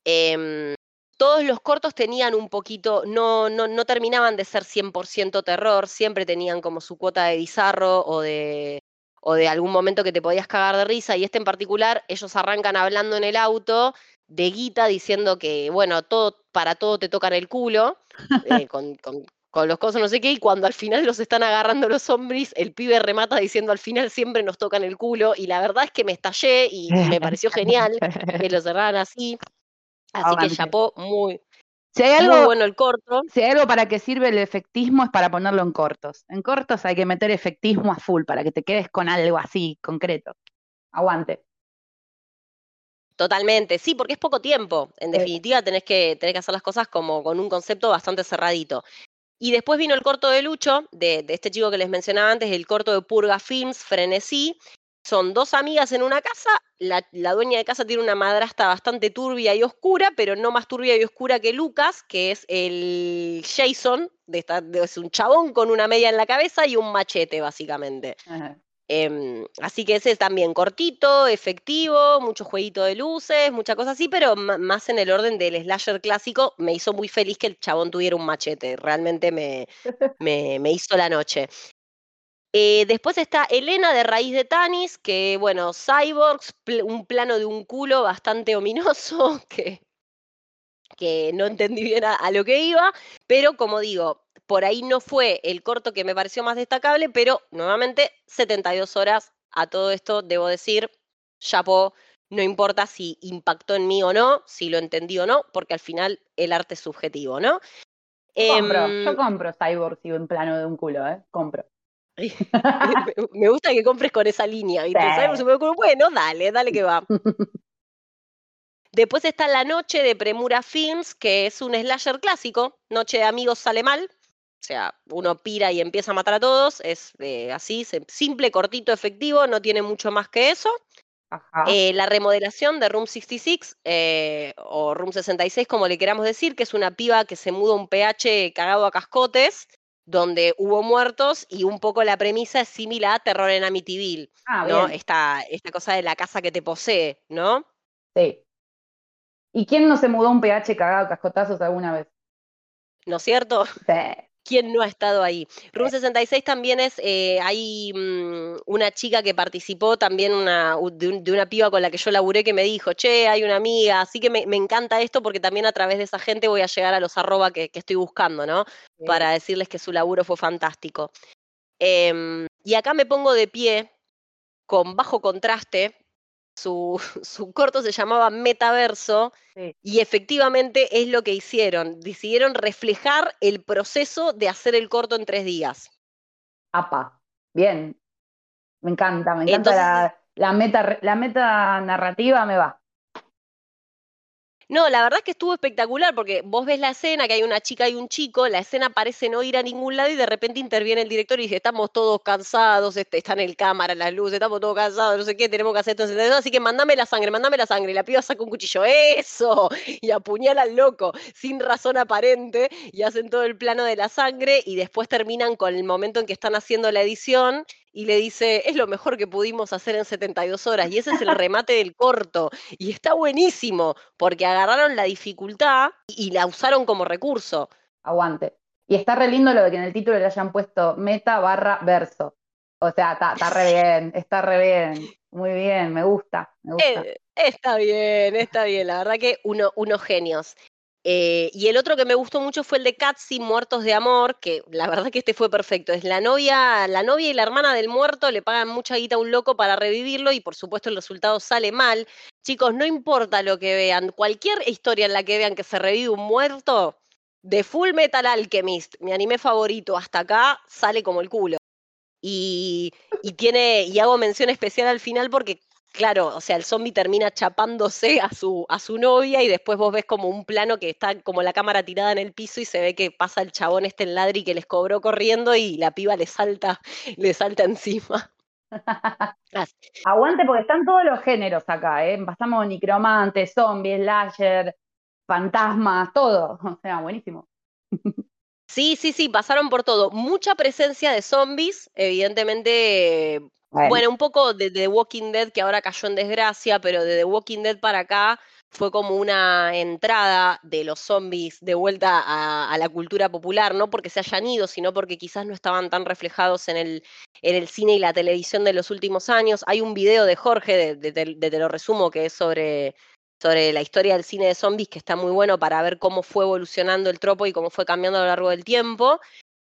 Em, todos los cortos tenían un poquito, no, no, no terminaban de ser 100% terror, siempre tenían como su cuota de bizarro o de, o de algún momento que te podías cagar de risa, y este en particular, ellos arrancan hablando en el auto de guita diciendo que, bueno, todo, para todo te tocan el culo, eh, con, con, con, los cosas no sé qué, y cuando al final los están agarrando los hombres, el pibe remata diciendo al final siempre nos tocan el culo, y la verdad es que me estallé y me pareció genial que lo cerraran así. Así que chapó muy, si hay algo, bueno el corto. Si hay algo para que sirve el efectismo es para ponerlo en cortos. En cortos hay que meter efectismo a full para que te quedes con algo así concreto. Aguante. Totalmente, sí, porque es poco tiempo. En definitiva, tenés que, tenés que hacer las cosas como con un concepto bastante cerradito. Y después vino el corto de Lucho, de, de, este chico que les mencionaba antes, el corto de Purga Films, Frenesí, son dos amigas en una casa, la, dueña de casa tiene una madrastra bastante turbia y oscura, pero no más turbia y oscura que Lucas, que es el Jason, de es un chabón con una media en la cabeza y un machete, básicamente. Em, así que ese es también cortito, efectivo, mucho jueguito de luces, mucha cosa así, pero más en el orden del slasher clásico. Me hizo muy feliz que el chabón tuviera un machete, realmente me, me, me hizo la noche. Eh, después está Elena de Raíz de Tanis, que bueno, Cyborgs, un plano de un culo bastante ominoso, que, que no entendí bien a, lo que iba, pero como digo, por ahí no fue el corto que me pareció más destacable, pero nuevamente 72 horas a todo esto, debo decir, chapó, no importa si impactó en mí o no, si lo entendí o no, porque al final el arte es subjetivo, ¿no? Yo compro, yo em, compro Cyborgs y un plano de un culo, ¿eh? Compro. me gusta que compres con esa línea. Bueno, dale, dale que va. Después está La Noche de Premura Films, que es un slasher clásico. Noche de amigos sale mal. O sea, uno pira y empieza a matar a todos. Es eh, así, simple, cortito, efectivo. No tiene mucho más que eso. Eh, la remodelación de Room 66, eh, o Room 66, como le queramos decir, que es una piba que se muda un PH cagado a cascotes donde hubo muertos y un poco la premisa es similar a Terror en Amityville, ah, ¿no? Esta, esta cosa de la casa que te posee, ¿no? Sí. ¿Y quién no se mudó un PH cagado cascotazos alguna vez? ¿No es cierto? Sí. ¿Quién no ha estado ahí? Room 66 también es, eh, hay mm, una chica que participó también una, de, una piba con la que yo laburé que me dijo, che, hay una amiga, así que me, encanta esto porque también a través de esa gente voy a llegar a los arroba que, estoy buscando, ¿no? Para decirles que su laburo fue fantástico. Em, y acá me pongo de pie con bajo contraste, su, su, corto se llamaba Metaverso y efectivamente es lo que hicieron. Decidieron reflejar el proceso de hacer el corto en tres días. Apa, bien. Me encanta, me encanta la meta, la meta narrativa me va. No, la verdad es que estuvo espectacular porque vos ves la escena, que hay una chica y un chico, la escena parece no ir a ningún lado y de repente interviene el director y dice, estamos todos cansados, este, están el cámara, las luces, estamos todos cansados, no sé qué, tenemos que hacer esto, así que mandame la sangre, mandame la sangre. Y la piba saca un cuchillo, eso, y apuñala al loco, sin razón aparente, y hacen todo el plano de la sangre y después terminan con el momento en que están haciendo la edición y le dice, es lo mejor que pudimos hacer en 72 horas. Y ese es el remate del corto. Y está buenísimo, porque agarraron la dificultad y la usaron como recurso. Aguante. Y está re lindo lo de que en el título le hayan puesto meta barra verso. O sea, está, re bien, está re bien. Muy bien, me gusta. Me gusta. Eh, está bien, está bien. La verdad que uno, unos genios. Eh, y el otro que me gustó mucho fue el de Katsi, Muertos de Amor, que la verdad que este fue perfecto. Es la novia, la novia y la hermana del muerto le pagan mucha guita a un loco para revivirlo y por supuesto el resultado sale mal. Chicos, no importa lo que vean, cualquier historia en la que vean que se revive un muerto, de Full Metal Alchemist, mi anime favorito hasta acá, sale como el culo. Y, y tiene, y hago mención especial al final porque claro, o sea, el zombie termina chapándose a su, a su novia y después vos ves como un plano que está como la cámara tirada en el piso y se ve que pasa el chabón este en ladri que les cobró corriendo y la piba le salta, le salta encima. Aguante porque están todos los géneros acá, ¿eh? Pasamos nicromantes, zombies, slasher, fantasmas, todo. O sea, buenísimo. Sí, sí, sí, pasaron por todo. Mucha presencia de zombies, evidentemente bueno. un poco de The Walking Dead, que ahora cayó en desgracia, pero de The Walking Dead para acá fue como una entrada de los zombies de vuelta a, la cultura popular, no porque se hayan ido, sino porque quizás no estaban tan reflejados en el, en el cine y la televisión de los últimos años. Hay un video de Jorge, de, Te lo resumo, que es sobre, sobre la historia del cine de zombies, que está muy bueno para ver cómo fue evolucionando el tropo y cómo fue cambiando a lo largo del tiempo.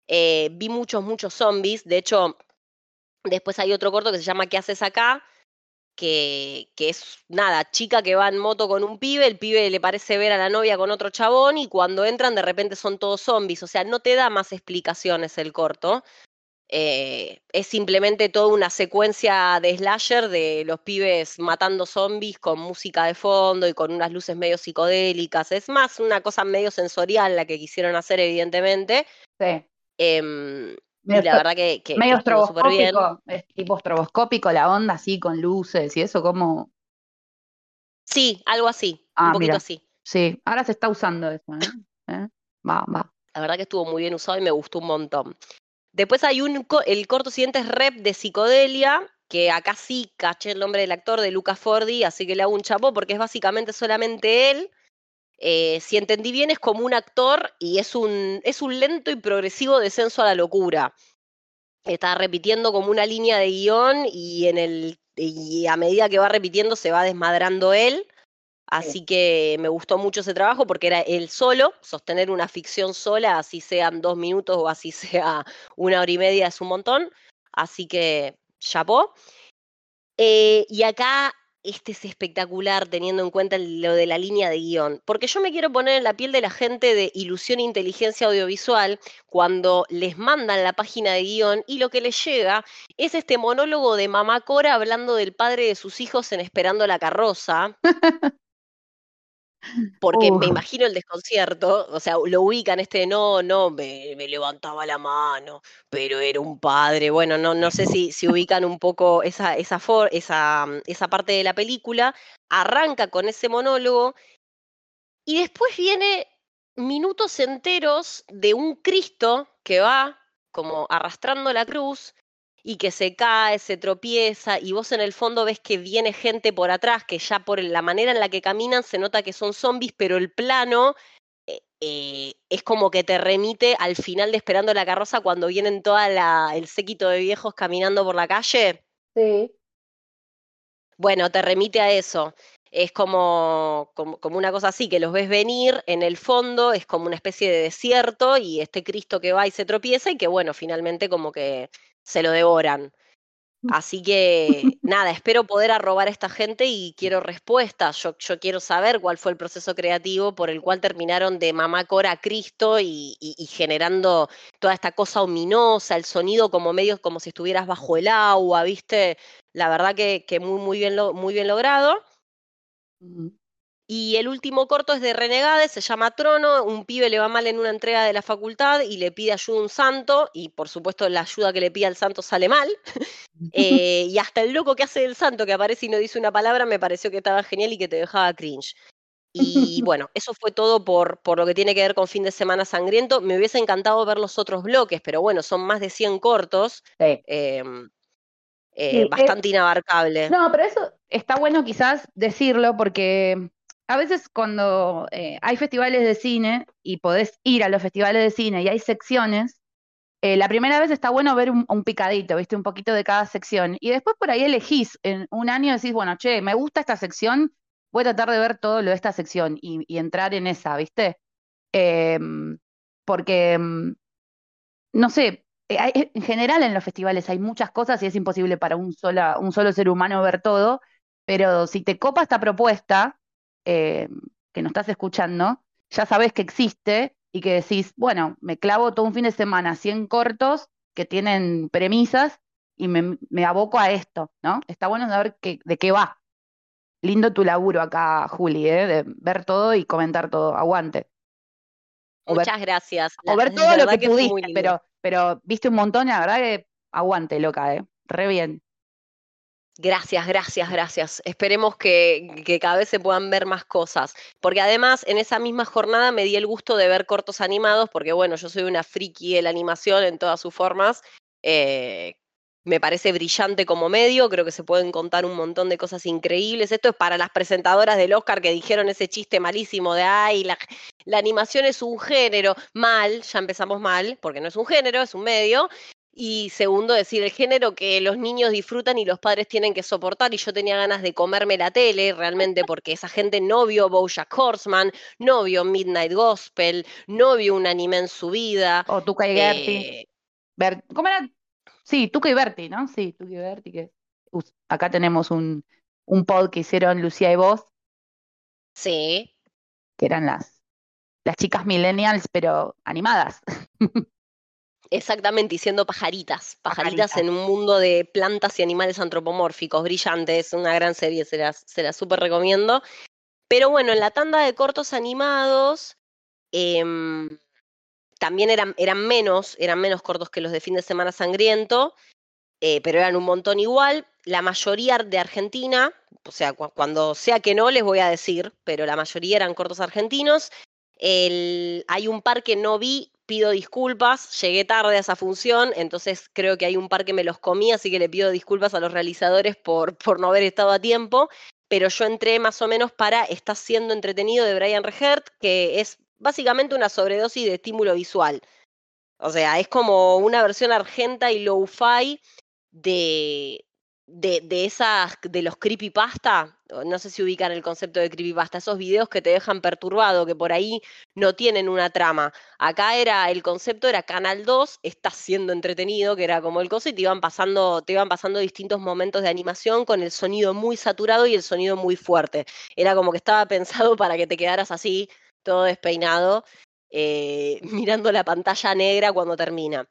Eh, vi muchos, muchos zombies, de hecho Después hay otro corto que se llama ¿Qué haces acá? Que, que, es nada, chica que va en moto con un pibe, el pibe le parece ver a la novia con otro chabón y cuando entran de repente son todos zombies, o sea, no te da más explicaciones el corto. Eh, es simplemente toda una secuencia de slasher de los pibes matando zombies con música de fondo y con unas luces medio psicodélicas. Es más una cosa medio sensorial la que quisieron hacer, evidentemente. Sí. Em, y la verdad que, que medio estroboscópico, es tipo estroboscópico la onda así con luces y eso como Sí, algo así, un ah, poquito así. Sí, ahora se está usando eso, ¿eh? ¿Eh? Va, va. La verdad que estuvo muy bien usado y me gustó un montón. Después hay un el corto siguiente es Rep de Psicodelia, que acá sí caché el nombre del actor de Lucas Fordi, así que le hago un chapo porque es básicamente solamente él eh, si entendí bien, es como un actor y es un, es un lento y progresivo descenso a la locura. Está repitiendo como una línea de guion y, en el, y a medida que va repitiendo se va desmadrando él. Así que me gustó mucho ese trabajo porque era él solo, sostener una ficción sola, así sean dos minutos o así sea una hora y media, es un montón. Así que chapó. Eh, y acá este es espectacular teniendo en cuenta lo de la línea de guion, porque yo me quiero poner en la piel de la gente de ilusión e inteligencia audiovisual cuando les mandan la página de guion y lo que les llega es este monólogo de mamá Cora hablando del padre de sus hijos en Esperando la carroza. Porque me imagino el desconcierto, o sea, lo ubican este, no, no, me, levantaba la mano, pero era un padre. Bueno, no, no sé si, si ubican un poco esa, esa, esa, mm, esa parte de la película. Arranca con ese monólogo y después viene minutos enteros de un Cristo que va como arrastrando la cruz y que se cae, se tropieza y vos en el fondo ves que viene gente por atrás, que ya por la manera en la que caminan se nota que son zombies, pero el plano eh, eh, es como que te remite al final de Esperando la carroza cuando vienen todo el séquito de viejos caminando por la calle. Sí. Bueno, te remite a eso. Es como, como, como, una cosa así, que los ves venir, en el fondo es como una especie de desierto y este Cristo que va y se tropieza y que bueno, finalmente como que se lo devoran. Así que nada, espero poder arrobar a esta gente y quiero respuestas. Yo, yo quiero saber cuál fue el proceso creativo por el cual terminaron de mamá Cora a Cristo y, generando toda esta cosa ominosa, el sonido como medio como si estuvieras bajo el agua, ¿viste? La verdad que, muy, muy, bien muy bien logrado. Y el último corto es de Renegade, se llama Trono, un pibe le va mal en una entrega de la facultad y le pide ayuda a un santo, y por supuesto la ayuda que le pide al santo sale mal. Eh, y hasta el loco que hace el santo, que aparece y no dice una palabra, me pareció que estaba genial y que te dejaba cringe. Y bueno, eso fue todo por, por lo que tiene que ver con fin de semana sangriento. Me hubiese encantado ver los otros bloques, pero bueno, son más de 100 cortos. Em, eh, bastante inabarcable. No, pero eso está bueno quizás decirlo porque a veces cuando eh, hay festivales de cine y podés ir a los festivales de cine y hay secciones, eh, la primera vez está bueno ver un, picadito, ¿viste? Un poquito de cada sección. Y después por ahí elegís, en un año decís, bueno, che, me gusta esta sección, voy a tratar de ver todo lo de esta sección y, entrar en esa, ¿viste? Em, porque, em, no sé, eh, en general en los festivales hay muchas cosas y es imposible para un, sola, un solo ser humano ver todo, pero si te copa esta propuesta, eh, que nos estás escuchando, ya sabes que existe y que decís, bueno, me clavo todo un fin de semana 100 cortos que tienen premisas y me, aboco a esto, ¿no? Está bueno saber de qué va. Lindo tu laburo acá, Juli, ¿eh? de ver todo y comentar todo. Aguante. Muchas gracias. o ver todo lo que, pudiste, pero, pero viste un montón y la verdad que aguante, loca, ¿eh? Re bien. Gracias, gracias, gracias. Esperemos que, cada vez se puedan ver más cosas. Porque además, en esa misma jornada me di el gusto de ver cortos animados, porque bueno, yo soy una friki de la animación en todas sus formas. Eh, me parece brillante como medio, creo que se pueden contar un montón de cosas increíbles. Esto es para las presentadoras del Oscar que dijeron ese chiste malísimo de, ay, la animación es un género. Mal, ya empezamos mal, porque no es un género, es un medio. Y segundo, decir el género que los niños disfrutan y los padres tienen que soportar. Y yo tenía ganas de comerme la tele realmente porque esa gente no vio Bojack Horseman, no vio Midnight Gospel, no vio un anime en su vida. O Tuca y Gertie. Eh, ¿Cómo era? Sí, Tuca y Berti, ¿no? Sí, Tuca y Berti. Que... acá tenemos un, un pod que hicieron Lucía y vos. Sí. Que eran las, las chicas millennials, pero animadas. Exactamente, y siendo pajaritas, pajaritas, en un mundo de plantas y animales antropomórficos, brillantes, una gran serie, se la, se súper recomiendo. Pero bueno, en la tanda de cortos animados em, también eran, eran, menos, eran menos cortos que los de fin de semana sangriento, eh, pero eran un montón igual. La mayoría de Argentina, o sea, cuando sea que no les voy a decir, pero la mayoría eran cortos argentinos. El, hay un par que no vi, pido disculpas, llegué tarde a esa función, entonces creo que hay un par que me los comí, así que le pido disculpas a los realizadores por, por no haber estado a tiempo, pero yo entré más o menos para Está siendo entretenido de Brian Regert, que es básicamente una sobredosis de estímulo visual. O sea, es como una versión argenta y low-fi de, de, de, esas, de los creepypasta, no sé si ubican el concepto de creepypasta, esos videos que te dejan perturbado, que por ahí no tienen una trama. Acá era, el concepto era Canal 2, está siendo entretenido, que era como el coso, y te iban pasando, te iban pasando distintos momentos de animación con el sonido muy saturado y el sonido muy fuerte. Era como que estaba pensado para que te quedaras así, todo despeinado, eh, mirando la pantalla negra cuando termina.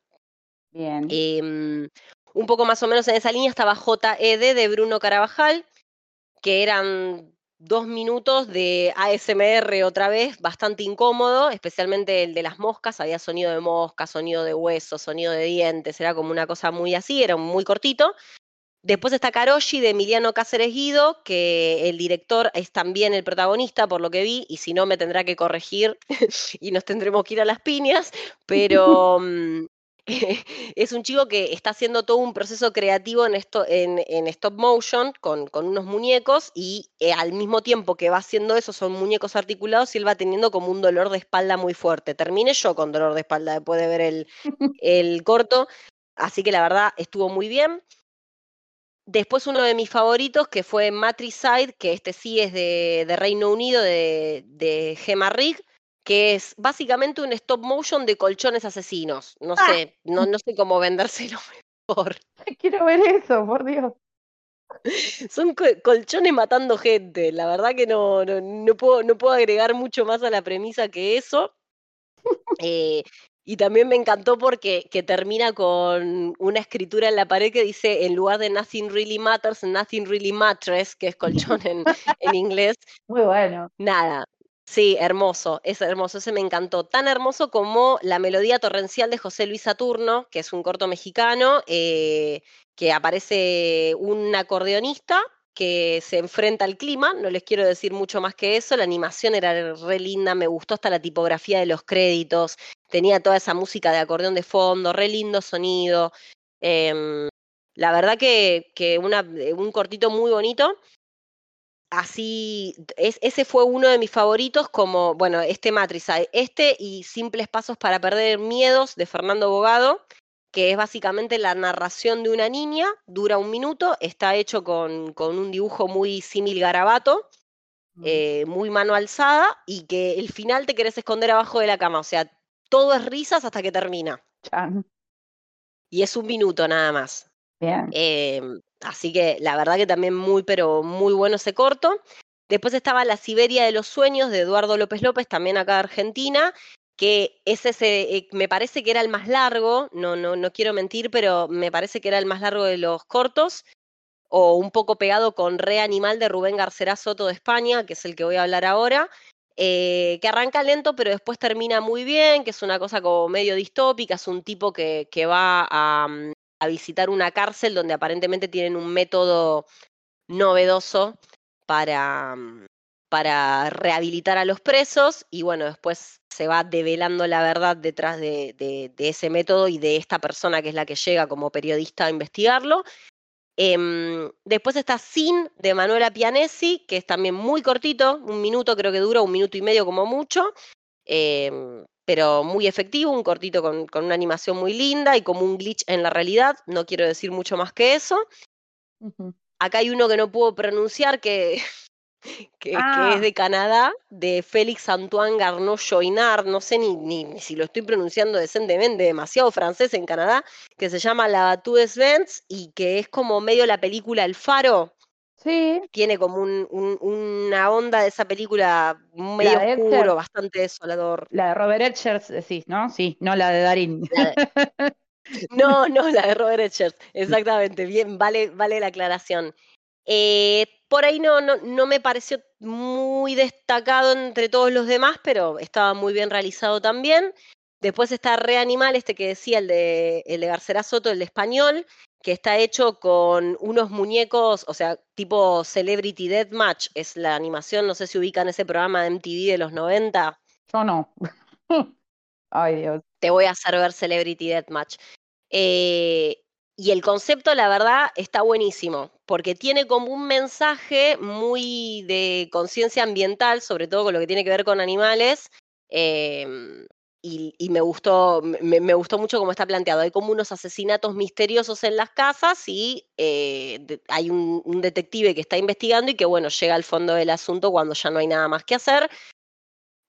Bien. Em, un poco más o menos en esa línea estaba JED de Bruno Carabajal, que eran dos minutos de ASMR otra vez, bastante incómodo, especialmente el de las moscas, había sonido de mosca, sonido de hueso, sonido de dientes, era como una cosa muy así, era muy cortito. Después está Karoshi de Emiliano Cáceres Guido, que el director es también el protagonista, por lo que vi, y si no me tendrá que corregir y nos tendremos que ir a las piñas, pero mm, es un chico que está haciendo todo un proceso creativo en, esto, en, stop motion con, unos muñecos y eh, al mismo tiempo que va haciendo eso son muñecos articulados y él va teniendo como un dolor de espalda muy fuerte. Terminé yo con dolor de espalda después de ver el, el corto, así que la verdad estuvo muy bien. Después uno de mis favoritos que fue Matricide, que este sí es de, Reino Unido, de, de Gemma Rig, que es básicamente un stop motion de colchones asesinos. No ah. sé, no, no sé cómo vendérselo mejor. Quiero ver eso, por Dios. Son colchones matando gente. La verdad que no, no, puedo, no puedo agregar mucho más a la premisa que eso. Eh, y también me encantó porque que termina con una escritura en la pared que dice, en lugar de Nothing Really Matters, Nothing Really Matters, que es colchón en, en inglés. Muy bueno. Nada, Sí, hermoso, es hermoso, ese me encantó. Tan hermoso como la melodía torrencial de José Luis Saturno, que es un corto mexicano, eh, que aparece un acordeonista que se enfrenta al clima, no les quiero decir mucho más que eso, la animación era re linda, me gustó hasta la tipografía de los créditos, tenía toda esa música de acordeón de fondo, re lindo sonido. Em, la verdad que, que un cortito muy bonito así, ese fue uno de mis favoritos, como, bueno, este Matrix, este y Simples Pasos para Perder Miedos de Fernando Bogado, que es básicamente la narración de una niña, dura un minuto, está hecho con, un dibujo muy símil garabato, mm. eh, muy mano alzada, y que el final te querés esconder abajo de la cama, o sea, todo es risas hasta que termina. Y es un minuto nada más. Bien. Em, Así que la verdad que también muy, pero muy bueno ese corto. Después estaba La Siberia de los Sueños de Eduardo López López, también acá de Argentina, que ese eh, me parece que era el más largo, no, no, no quiero mentir, pero me parece que era el más largo de los cortos, o un poco pegado con Re Animal de Rubén Garcera Soto de España, que es el que voy a hablar ahora, eh, que arranca lento, pero después termina muy bien, que es una cosa como medio distópica, es un tipo que, que va a, mm, a visitar una cárcel donde aparentemente tienen un método novedoso para, mm, para rehabilitar a los presos y bueno, después se va develando la verdad detrás de, ese método y de esta persona que es la que llega como periodista a investigarlo. Em, después está Sin de Manuela Pianesi, que es también muy cortito, un minuto creo que dura, un minuto y medio como mucho. Em, pero muy efectivo, un cortito con, una animación muy linda y como un glitch en la realidad, no quiero decir mucho más que eso. Acá hay uno que no puedo pronunciar, que, que, es ah. de Canadá, de Félix Antoine Garnot Joinard, no sé ni, ni, si lo estoy pronunciando decentemente, demasiado francés en Canadá, que se llama La Batue Vents y que es como medio la película El Faro, Sí. Tiene como una onda de esa película medio oscuro, bastante desolador. La de Robert Edgers, decís, ¿no? Sí, no la de Darín. no, no, la de Robert Edgers, exactamente. Bien, vale, vale la aclaración. Eh, por ahí no, no, no, me pareció muy destacado entre todos los demás, pero estaba muy bien realizado también. Después está Reanimal, este que decía, el de, el de Garcera Soto, el de español, que está hecho con unos muñecos, o sea, tipo Celebrity Deathmatch, es la animación, no sé si ubican ese programa de MTV de los 90. Yo no. Ay, Dios. Te voy a hacer ver Celebrity Deathmatch. Eh, y el concepto, la verdad, está buenísimo, porque tiene como un mensaje muy de conciencia ambiental, sobre todo con lo que tiene que ver con animales, eh, y, me, gustó, me, gustó mucho cómo está planteado. Hay como unos asesinatos misteriosos en las casas y eh, hay un, detective que está investigando y que, bueno, llega al fondo del asunto cuando ya no hay nada más que hacer.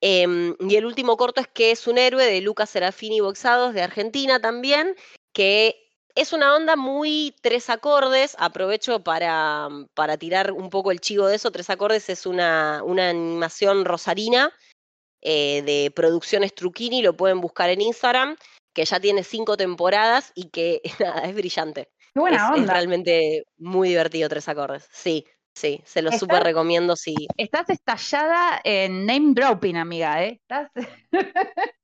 Em, y el último corto es que es un héroe de Lucas Serafini Boxados de Argentina también, que es una onda muy tres acordes. Aprovecho para, para tirar un poco el chivo de eso. Tres acordes es una, una animación rosarina eh, de Producciones Truquini, lo pueden buscar en Instagram, que ya tiene cinco temporadas y que nada, es brillante. Qué buena es, onda. es realmente muy divertido Tres Acordes. Sí, sí, se lo súper recomiendo. Sí. Estás estallada en name dropping, amiga, ¿eh? Estás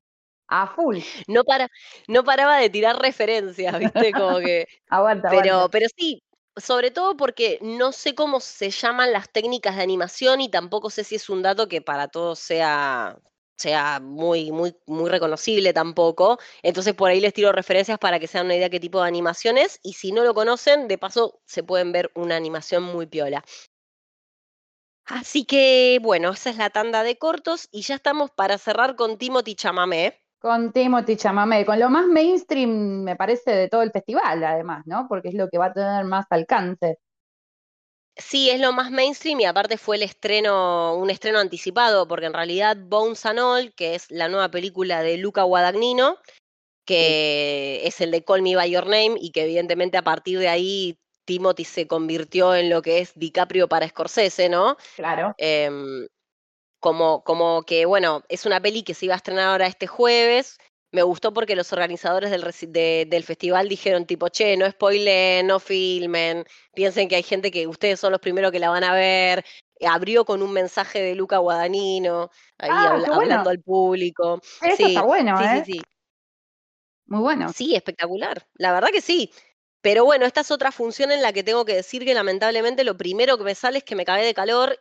a full. No, para, no paraba de tirar referencias, ¿viste? Como que. aguanta, pero, pero sí, sobre todo porque no sé cómo se llaman las técnicas de animación y tampoco sé si es un dato que para todos sea, sea muy, muy, muy reconocible tampoco. Entonces por ahí les tiro referencias para que sean una idea qué tipo de animación es. Y si no lo conocen, de paso se pueden ver una animación muy piola. Así que bueno, esa es la tanda de cortos y ya estamos para cerrar con Timothy Chamamé. Con Timothy Chamamé, con lo más mainstream, me parece, de todo el festival, además, ¿no? Porque es lo que va a tener más alcance. Sí, es lo más mainstream y aparte fue el estreno, un estreno anticipado, porque en realidad Bones and All, que es la nueva película de Luca Guadagnino, que es el de Call Me By Your Name y que evidentemente a partir de ahí Timothy se convirtió en lo que es DiCaprio para Scorsese, ¿no? Claro. Em, como, como que, bueno, es una peli que se iba a estrenar ahora este jueves. Me gustó porque los organizadores del, del festival dijeron tipo, che, no spoilen, no filmen, piensen que hay gente que ustedes son los primeros que la van a ver. Abrió con un mensaje de Luca Guadagnino, ahí Ah, bueno. hablando al público. Eso sí, está bueno, sí, ¿eh? sí, sí. Muy bueno. Sí, espectacular. La verdad que sí. Pero bueno, esta es otra función en la que tengo que decir que lamentablemente lo primero que me sale es que me cagué de calor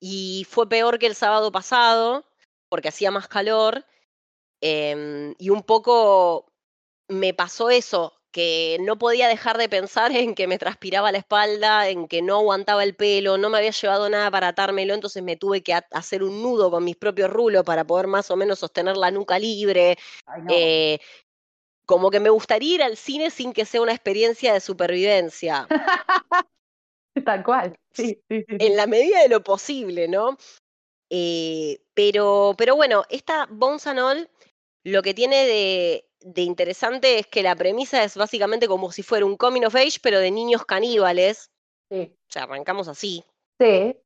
y fue peor que el sábado pasado porque hacía más calor. em, y un poco me pasó eso, que no podía dejar de pensar en que me transpiraba la espalda, en que no aguantaba el pelo, no me había llevado nada para atármelo, entonces me tuve que hacer un nudo con mis propios rulos para poder más o menos sostener la nuca libre. Ay, no. Eh, como que me gustaría ir al cine sin que sea una experiencia de supervivencia, Tal cual. Sí, sí, sí. en la medida de lo posible, ¿no? Eh, pero, pero bueno, esta Bones and All lo que tiene de, de interesante es que la premisa es básicamente como si fuera un coming of age, pero de niños caníbales. Sí. O sea, arrancamos así. Sí.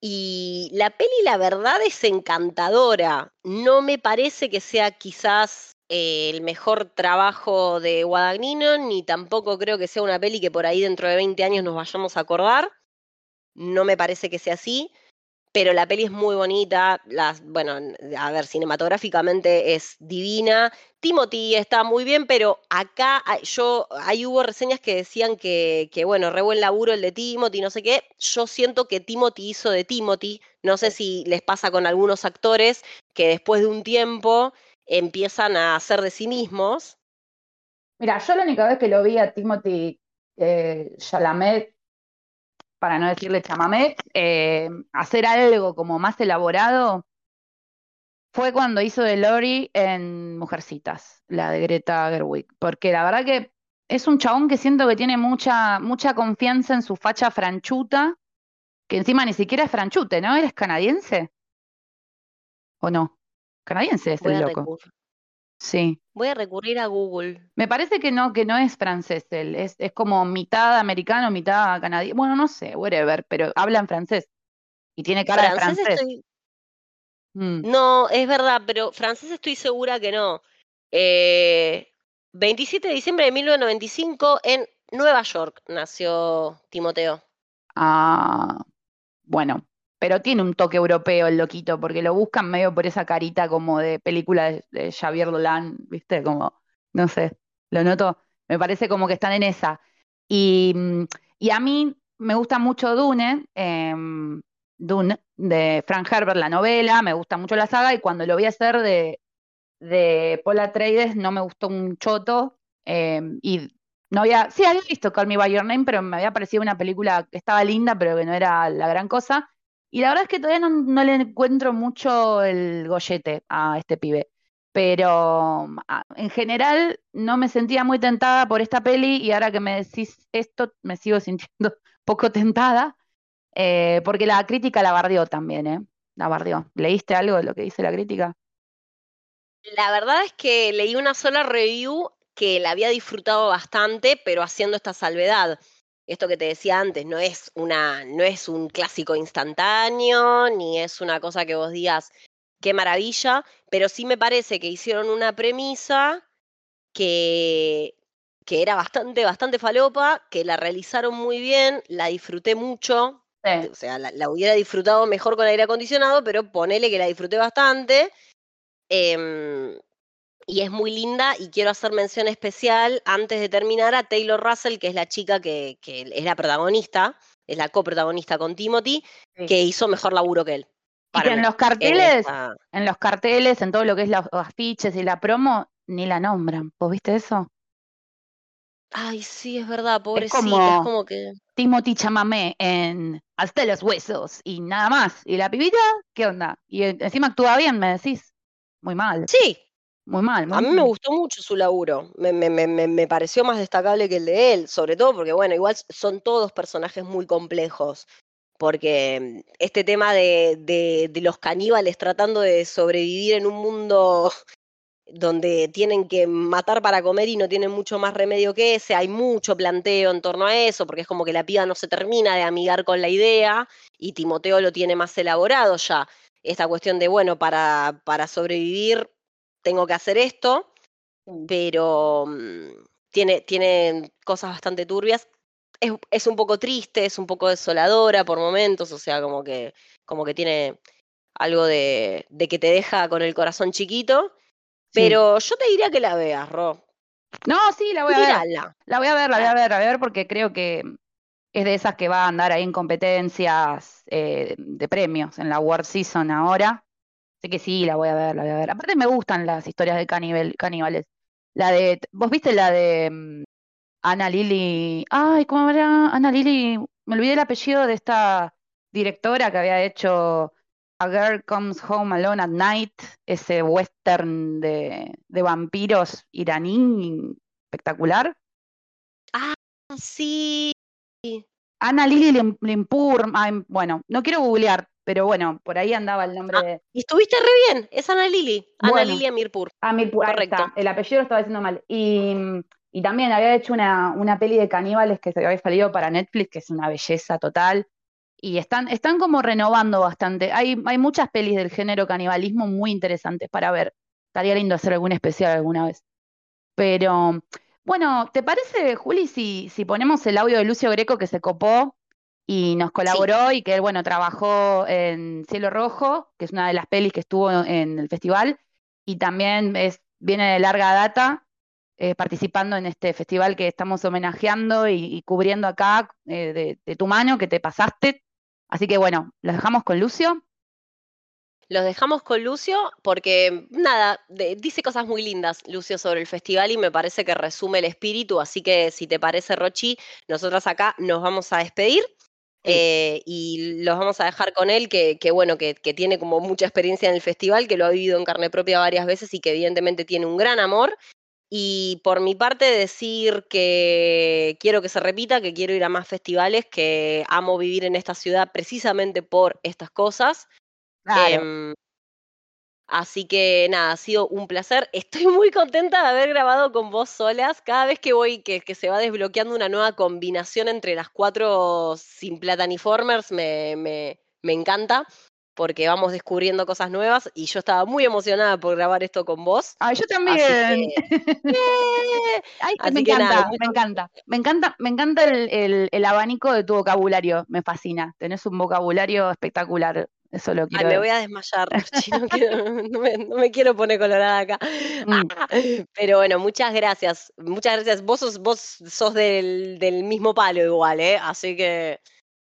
Y la peli, la verdad, es encantadora. No me parece que sea quizás eh, el mejor trabajo de Guadagnino, ni tampoco creo que sea una peli que por ahí dentro de 20 años nos vayamos a acordar. No me parece que sea así, pero la peli es muy bonita. Las, bueno, a ver, cinematográficamente es divina. Timothy está muy bien, pero acá hay- yo, ahí hubo reseñas que decían que, que, bueno, re buen laburo el de Timothy, no sé qué. Yo siento que Timothy hizo de Timothy. No sé si les pasa con algunos actores que después de un tiempo empiezan a hacer de sí mismos. Mira, yo la única vez que lo vi a Timothy eh, Chalamet, para no decirle chamamé, eh, hacer algo como más elaborado, fue cuando hizo de Lori en Mujercitas, la de Greta Gerwig. Porque la verdad que es un chabón que siento que tiene mucha, mucha confianza en su facha franchuta, que encima ni siquiera es franchute, ¿no? ¿Eres canadiense? ¿O no? Canadiense es Voy el loco. Sí. voy a recurrir a Google. Me parece que no, que no es francés él, es, es como mitad americano, mitad canadiense. Bueno, no sé, whatever, pero habla en francés. Y tiene cara de Francés francés. estoy, Mm. No, es verdad, pero francés estoy segura que no. Eh, 27 de diciembre de 1995 en Nueva York nació Timoteo. Ah, bueno, pero tiene un toque europeo el loquito, porque lo buscan medio por esa carita como de película de, de Xavier Dolan, ¿viste? Como, no sé, lo noto, me parece como que están en esa. Y, mm, y a mí me gusta mucho Dune, em, Dune de Frank Herbert, la novela, me gusta mucho la saga, y cuando lo vi hacer de, de Paul no me gustó un choto, em, y no había, sí había visto Call Me By Your Name, pero me había parecido una película que estaba linda, pero que no era la gran cosa. Y la verdad es que todavía no, le encuentro mucho el gollete a este pibe. Pero a- en general no me sentía muy tentada por esta peli y ahora que me decís esto me sigo sintiendo poco tentada, eh, porque la crítica la bardeó también, ¿eh? La bardeó. ¿Leíste algo de lo que dice la crítica? La verdad es que leí una sola review que la había disfrutado bastante, pero haciendo esta salvedad. Esto que te decía antes, no es una, no es un clásico instantáneo, ni es una cosa que vos digas, qué maravilla, pero sí me parece que hicieron una premisa que, que era bastante, bastante falopa, que la realizaron muy bien, la disfruté mucho, Sí. o sea, la, la hubiera disfrutado mejor con aire acondicionado, pero ponele que la disfruté bastante. Em, y es muy linda y quiero hacer mención especial antes de terminar a Taylor Russell, que es la chica que, que es la protagonista, es la coprotagonista con Timothy, Sí. que hizo mejor laburo que él. Para en los en carteles, esta- en los carteles, en todo lo que es los afiches y la promo, ni la nombran. ¿Vos viste eso? Ay, sí, es verdad, pobrecita, como- es como que... Timothy Chamamé en Hasta los huesos y nada más. ¿Y la pibita? ¿Qué onda? Y en- encima actúa bien, me decís. Muy mal, Sí, muy mal. Muy a mí me gustó mucho su laburo, me, me- me- me- me pareció más destacable que el de él, sobre todo porque, bueno, igual son todos personajes muy complejos, porque mm, este tema de, de- de los caníbales tratando de sobrevivir en un mundo donde tienen que matar para comer y no tienen mucho más remedio que ese. Hay mucho planteo en torno a eso, porque es como que la piba no se termina de amigar con la idea y Timoteo lo tiene más elaborado ya. Esta cuestión de, bueno, para, para sobrevivir tengo que hacer esto, pero mm, tiene, tiene cosas bastante turbias. Es, es, un poco triste, es un poco desoladora por momentos, o sea, como que, como que tiene algo de, de que te deja con el corazón chiquito pero yo te diría que la veas, Ro. No, sí, la voy a ver. La voy a ver, la voy a ver, la voy a ver porque creo que es de esas que va a andar ahí en competencias eh, de premios en la World Season ahora. Así que sí, la voy a ver, la voy a ver. Aparte me gustan las historias de caníbales. La de, ¿vos viste la de mm, Ana Lili? Ay, ¿cómo era? Ana Lili, me olvidé el apellido de esta directora que había hecho a Girl Comes Home Alone at Night, ese western de, vampiros iraní espectacular. Ah, sí. Ana Lili Limpur, bueno, no quiero googlear, pero bueno, por ahí andaba el nombre ah, de. Y estuviste re bien, es Ana Lili, Ana Lili Amirpur. Amirpur, correcto. El apellido lo estaba diciendo mal. Y, y también había hecho una, una peli de caníbales que se había salido para Netflix, que es una belleza total y están, están como renovando bastante. Hay, hay muchas pelis del género canibalismo muy interesantes para ver. Estaría lindo hacer algún especial alguna vez. Pero, bueno, ¿te parece, Juli, si, si ponemos el audio de Lucio Greco que se copó y nos colaboró y que, bueno, trabajó en Cielo Rojo, que es una de las pelis que estuvo en el festival, y también es, viene de larga data, eh, participando en este festival que estamos homenajeando y, cubriendo acá eh, de, de, tu mano que te pasaste. Así que bueno, los dejamos con Lucio. Los dejamos con Lucio porque, nada, dice cosas muy lindas, Lucio, sobre el festival y me parece que resume el espíritu. Así que, si te parece, Rochi, nosotras acá nos vamos a despedir. Eh, y los vamos a dejar con él, que, bueno, que, que, tiene como mucha experiencia en el festival, que lo ha vivido en carne propia varias veces y que evidentemente tiene un gran amor y por mi parte decir que quiero que se repita, que quiero ir a más festivales, que amo vivir en esta ciudad precisamente por estas cosas. Em, así que nada, ha sido un placer. Estoy muy contenta de haber grabado con vos solas. Cada vez que voy, que, que se va desbloqueando una nueva combinación entre las cuatro sin plataniformers, me, me, me encanta porque vamos descubriendo cosas nuevas y yo estaba muy emocionada por grabar esto con vos. Ah, yo también. me, encanta, me encanta, me encanta, me encanta, el, abanico de tu vocabulario, me fascina. Tenés un vocabulario espectacular. Eso lo quiero. Ay, me voy a desmayar, no, me, quiero poner colorada acá. Mm. Pero bueno, muchas gracias. Muchas gracias. Vos sos, vos sos del, del mismo palo igual, ¿eh? Así que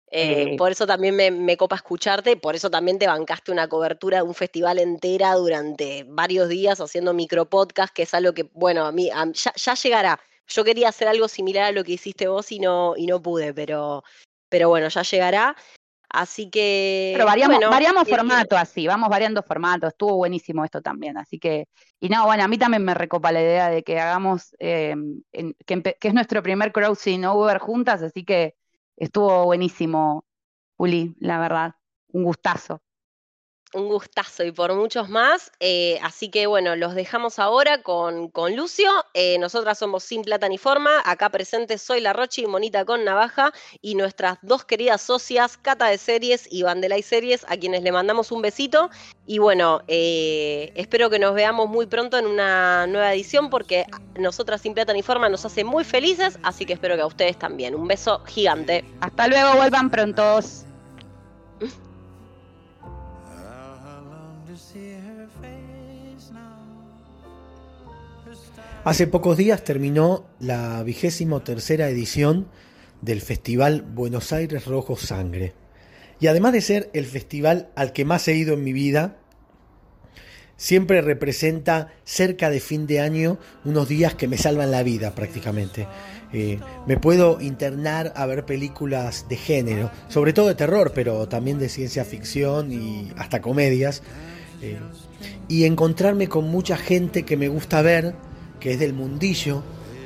eh, por eso también me, copa escucharte, por eso también te bancaste una cobertura de un festival entera durante varios días haciendo micropodcast, que es algo que, bueno, a mí ya, llegará. Yo quería hacer algo similar a lo que hiciste vos y no, y no pude, pero, pero bueno, ya llegará. Así que. Pero variamos, variamos formato así, vamos variando formato. Estuvo buenísimo esto también. Así que. Y no, bueno, a mí también me recopa la idea de que hagamos. Eh, que, que, es nuestro primer crossing over juntas, así que estuvo buenísimo, Juli, la verdad. Un gustazo un gustazo y por muchos más. Eh, así que bueno, los dejamos ahora con, con Lucio. Eh, nosotras somos Sin Plata ni Forma. Acá presentes soy la Rochi, Monita con Navaja y nuestras dos queridas socias, Cata de Series y Vandelay Series, a quienes le mandamos un besito. Y bueno, eh, espero que nos veamos muy pronto en una nueva edición porque nosotras Sin Plata ni Forma nos hace muy felices. Así que espero que a ustedes también. Un beso gigante. Hasta luego, vuelvan prontos. Hace pocos días terminó la vigésimo tercera edición del Festival Buenos Aires Rojo Sangre. Y además de ser el festival al que más he ido en mi vida, siempre representa cerca de fin de año unos días que me salvan la vida prácticamente. Eh, me puedo internar a ver películas de género, sobre todo de terror, pero también de ciencia ficción y hasta comedias. Eh, y encontrarme con mucha gente que me gusta ver que es del mundillo,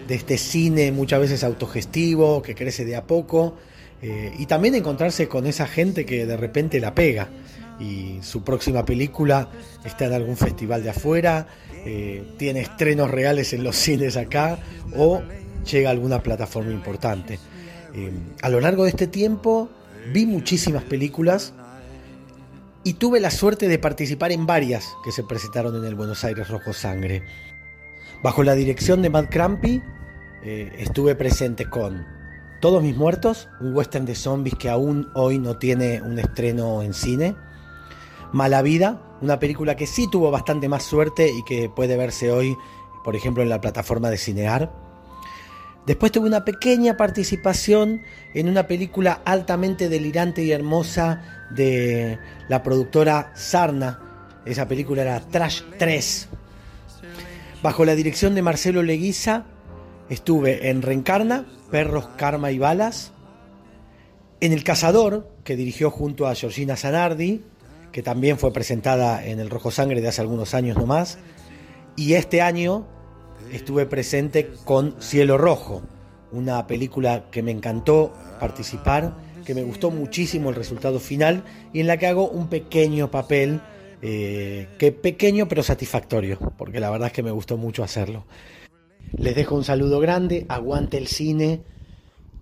de este cine muchas veces autogestivo, que crece de a poco, eh, y también encontrarse con esa gente que de repente la pega y su próxima película está en algún festival de afuera eh, tiene estrenos reales en los cines acá o llega a alguna plataforma importante. Eh, a lo largo de este tiempo vi muchísimas películas y tuve la suerte de participar en varias que se presentaron en el Buenos Aires Rojo Sangre. Bajo la dirección de Matt Crampy eh, estuve presente con Todos mis muertos, un western de zombies que aún hoy no tiene un estreno en cine. Mala vida, una película que sí tuvo bastante más suerte y que puede verse hoy, por ejemplo, en la plataforma de Cinear. Después tuve una pequeña participación en una película altamente delirante y hermosa de la productora Sarna. Esa película era Trash 3. Bajo la dirección de Marcelo Leguiza estuve en Reencarna, Perros, Karma y Balas. En El Cazador, que dirigió junto a Georgina Zanardi, que también fue presentada en El Rojo Sangre de hace algunos años nomás. Y este año estuve presente con Cielo Rojo, una película que me encantó participar, que me gustó muchísimo el resultado final y en la que hago un pequeño papel, eh, que pequeño pero satisfactorio, porque la verdad es que me gustó mucho hacerlo. Les dejo un saludo grande, aguante el cine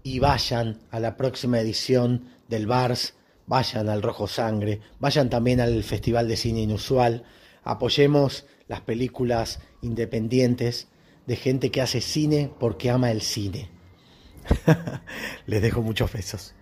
y vayan a la próxima edición del Bars, vayan al Rojo Sangre, vayan también al Festival de Cine Inusual, apoyemos las películas independientes de gente que hace cine porque ama el cine. Les dejo muchos besos.